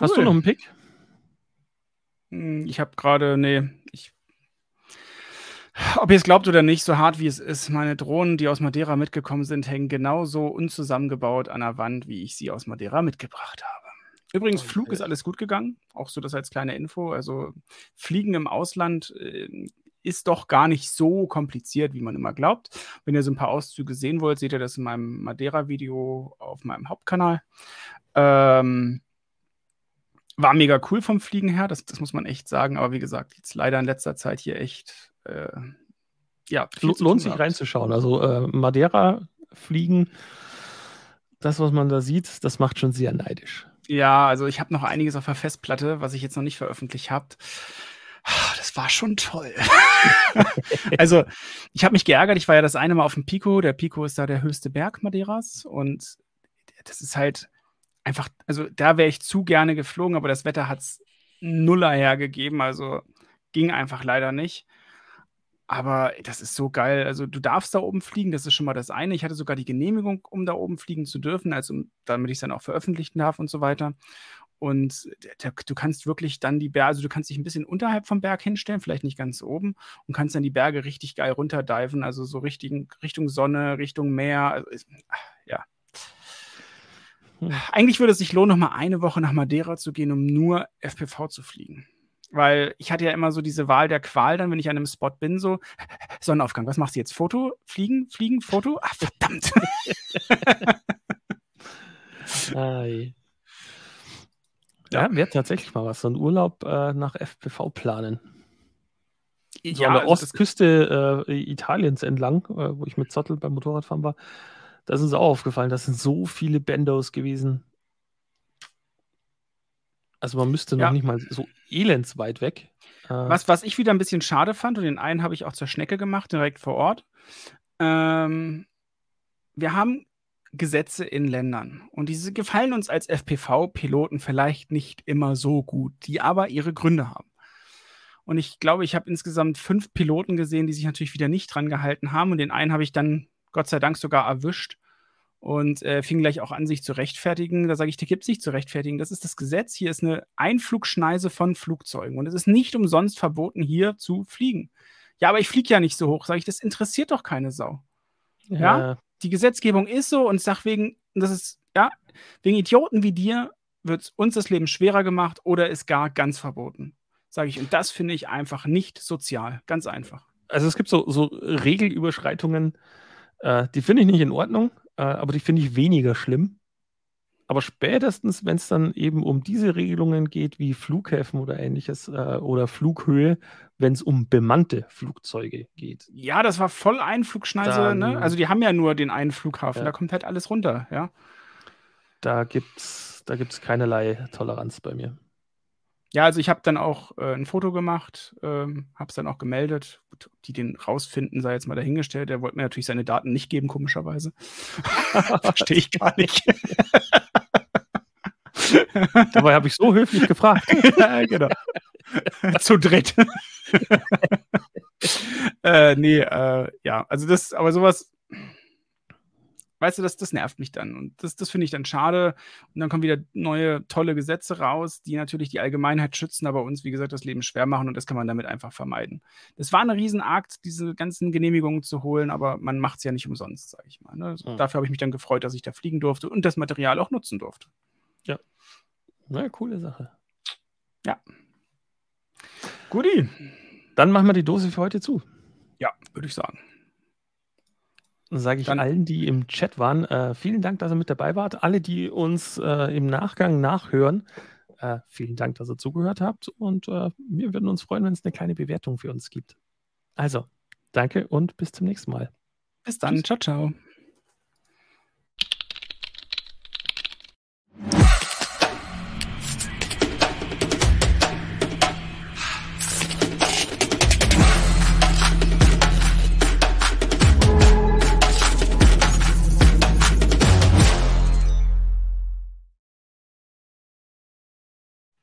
Hast du Cool. noch einen Pick? Hm, Ich habe gerade, nee, ich. Ob ihr es glaubt oder nicht, so hart wie es ist, meine Drohnen, die aus Madeira mitgekommen sind, hängen genauso unzusammengebaut an der Wand, wie ich sie aus Madeira mitgebracht habe. Übrigens, Flug ist ja. alles gut gegangen. Auch so das als kleine Info. Also, Fliegen im Ausland äh, ist doch gar nicht so kompliziert, wie man immer glaubt. Wenn ihr so ein paar Auszüge sehen wollt, seht ihr das in meinem Madeira-Video auf meinem Hauptkanal. Ähm, war mega cool vom Fliegen her, das, das muss man echt sagen. Aber wie gesagt, jetzt leider in letzter Zeit hier echt, äh, ja, Lohnt sich reinzuschauen. Also äh, Madeira fliegen, das, was man da sieht, das macht schon sehr neidisch. Ja, also ich habe noch einiges auf der Festplatte, was ich jetzt noch nicht veröffentlicht habe. Das war schon toll. also, ich habe mich geärgert. Ich war ja das eine Mal auf dem Pico. Der Pico ist da der höchste Berg Madeiras und das ist halt einfach, also da wäre ich zu gerne geflogen, aber das Wetter hat es nuller hergegeben, also ging einfach leider nicht. Aber das ist so geil. Also du darfst da oben fliegen, das ist schon mal das eine. Ich hatte sogar die Genehmigung, um da oben fliegen zu dürfen, also damit ich es dann auch veröffentlichen darf und so weiter. Und du kannst wirklich dann die Berge, also du kannst dich ein bisschen unterhalb vom Berg hinstellen, vielleicht nicht ganz oben, und kannst dann die Berge richtig geil runterdiven, also so Richtung, Richtung Sonne, Richtung Meer. Also, ja. Hm. Eigentlich würde es sich lohnen, noch mal eine Woche nach Madeira zu gehen, um nur FPV zu fliegen. Weil ich hatte ja immer so diese Wahl der Qual, dann, wenn ich an einem Spot bin, so, Sonnenaufgang, was machst du jetzt? Foto? Fliegen? Fliegen? Foto? Ach, verdammt! Ei. Ja, ja wäre tatsächlich mal was. So ein Urlaub äh, nach FPV planen. So ja, an der also Ostküste äh, Italiens entlang, äh, wo ich mit Zottel beim Motorradfahren war, da ist uns auch aufgefallen, das sind so viele Bendos gewesen. Also man müsste noch ja. nicht mal so elendsweit weg. Äh, was, was ich wieder ein bisschen schade fand, und den einen habe ich auch zur Schnecke gemacht, direkt vor Ort. Ähm, wir haben Gesetze in Ländern. Und diese gefallen uns als FPV-Piloten vielleicht nicht immer so gut, die aber ihre Gründe haben. Und ich glaube, ich habe insgesamt fünf Piloten gesehen, die sich natürlich wieder nicht dran gehalten haben. Und den einen habe ich dann Gott sei Dank sogar erwischt und äh, fing gleich auch an, sich zu rechtfertigen. Da sage ich, da gibt es nicht zu rechtfertigen. Das ist das Gesetz. Hier ist eine Einflugschneise von Flugzeugen und es ist nicht umsonst verboten, hier zu fliegen. Ja, aber ich fliege ja nicht so hoch. Sage ich, das interessiert doch keine Sau. Ja. ja? Die Gesetzgebung ist so und sage wegen, das ist, ja, wegen Idioten wie dir wird uns das Leben schwerer gemacht oder ist gar ganz verboten. Sage ich. Und das finde ich einfach nicht sozial. Ganz einfach. Also es gibt so, so Regelüberschreitungen, äh, die finde ich nicht in Ordnung äh, aber die finde ich weniger schlimm. Aber spätestens, wenn es dann eben um diese Regelungen geht, wie Flughäfen oder ähnliches äh, oder Flughöhe, wenn es um bemannte Flugzeuge geht. Ja, das war voll Einflugschneise. Ne? Also die haben ja nur den einen Flughafen, ja. da kommt halt alles runter, ja. Da gibt es da gibt's keinerlei Toleranz bei mir. Ja, also ich habe dann auch äh, ein Foto gemacht, ähm, habe es dann auch gemeldet. Gut, ob die den rausfinden, sei jetzt mal dahingestellt. Der wollte mir natürlich seine Daten nicht geben, komischerweise. Verstehe ich gar nicht. Dabei habe ich so höflich gefragt. ja, genau. Zu dritt. äh, nee, äh, ja, also das, aber sowas, weißt du, das, das nervt mich dann. Und das, das finde ich dann schade. Und dann kommen wieder neue, tolle Gesetze raus, die natürlich die Allgemeinheit schützen, aber uns, wie gesagt, das Leben schwer machen und das kann man damit einfach vermeiden. Das war ein Riesenakt, diese ganzen Genehmigungen zu holen, aber man macht es ja nicht umsonst, sage ich mal. Ne? Mhm. Dafür habe ich mich dann gefreut, dass ich da fliegen durfte und das Material auch nutzen durfte. Ja. Na, coole Sache. Ja. Guti. Dann machen wir die Dose für heute zu. Ja, würde ich sagen sage ich Dann, allen, die im Chat waren, äh, vielen Dank, dass ihr mit dabei wart. Alle, die uns äh, im Nachgang nachhören, äh, vielen Dank, dass ihr zugehört habt. Und äh, wir würden uns freuen, wenn es eine kleine Bewertung für uns gibt. Also, danke und bis zum nächsten Mal. Bis dann. Tschüss. Ciao, ciao.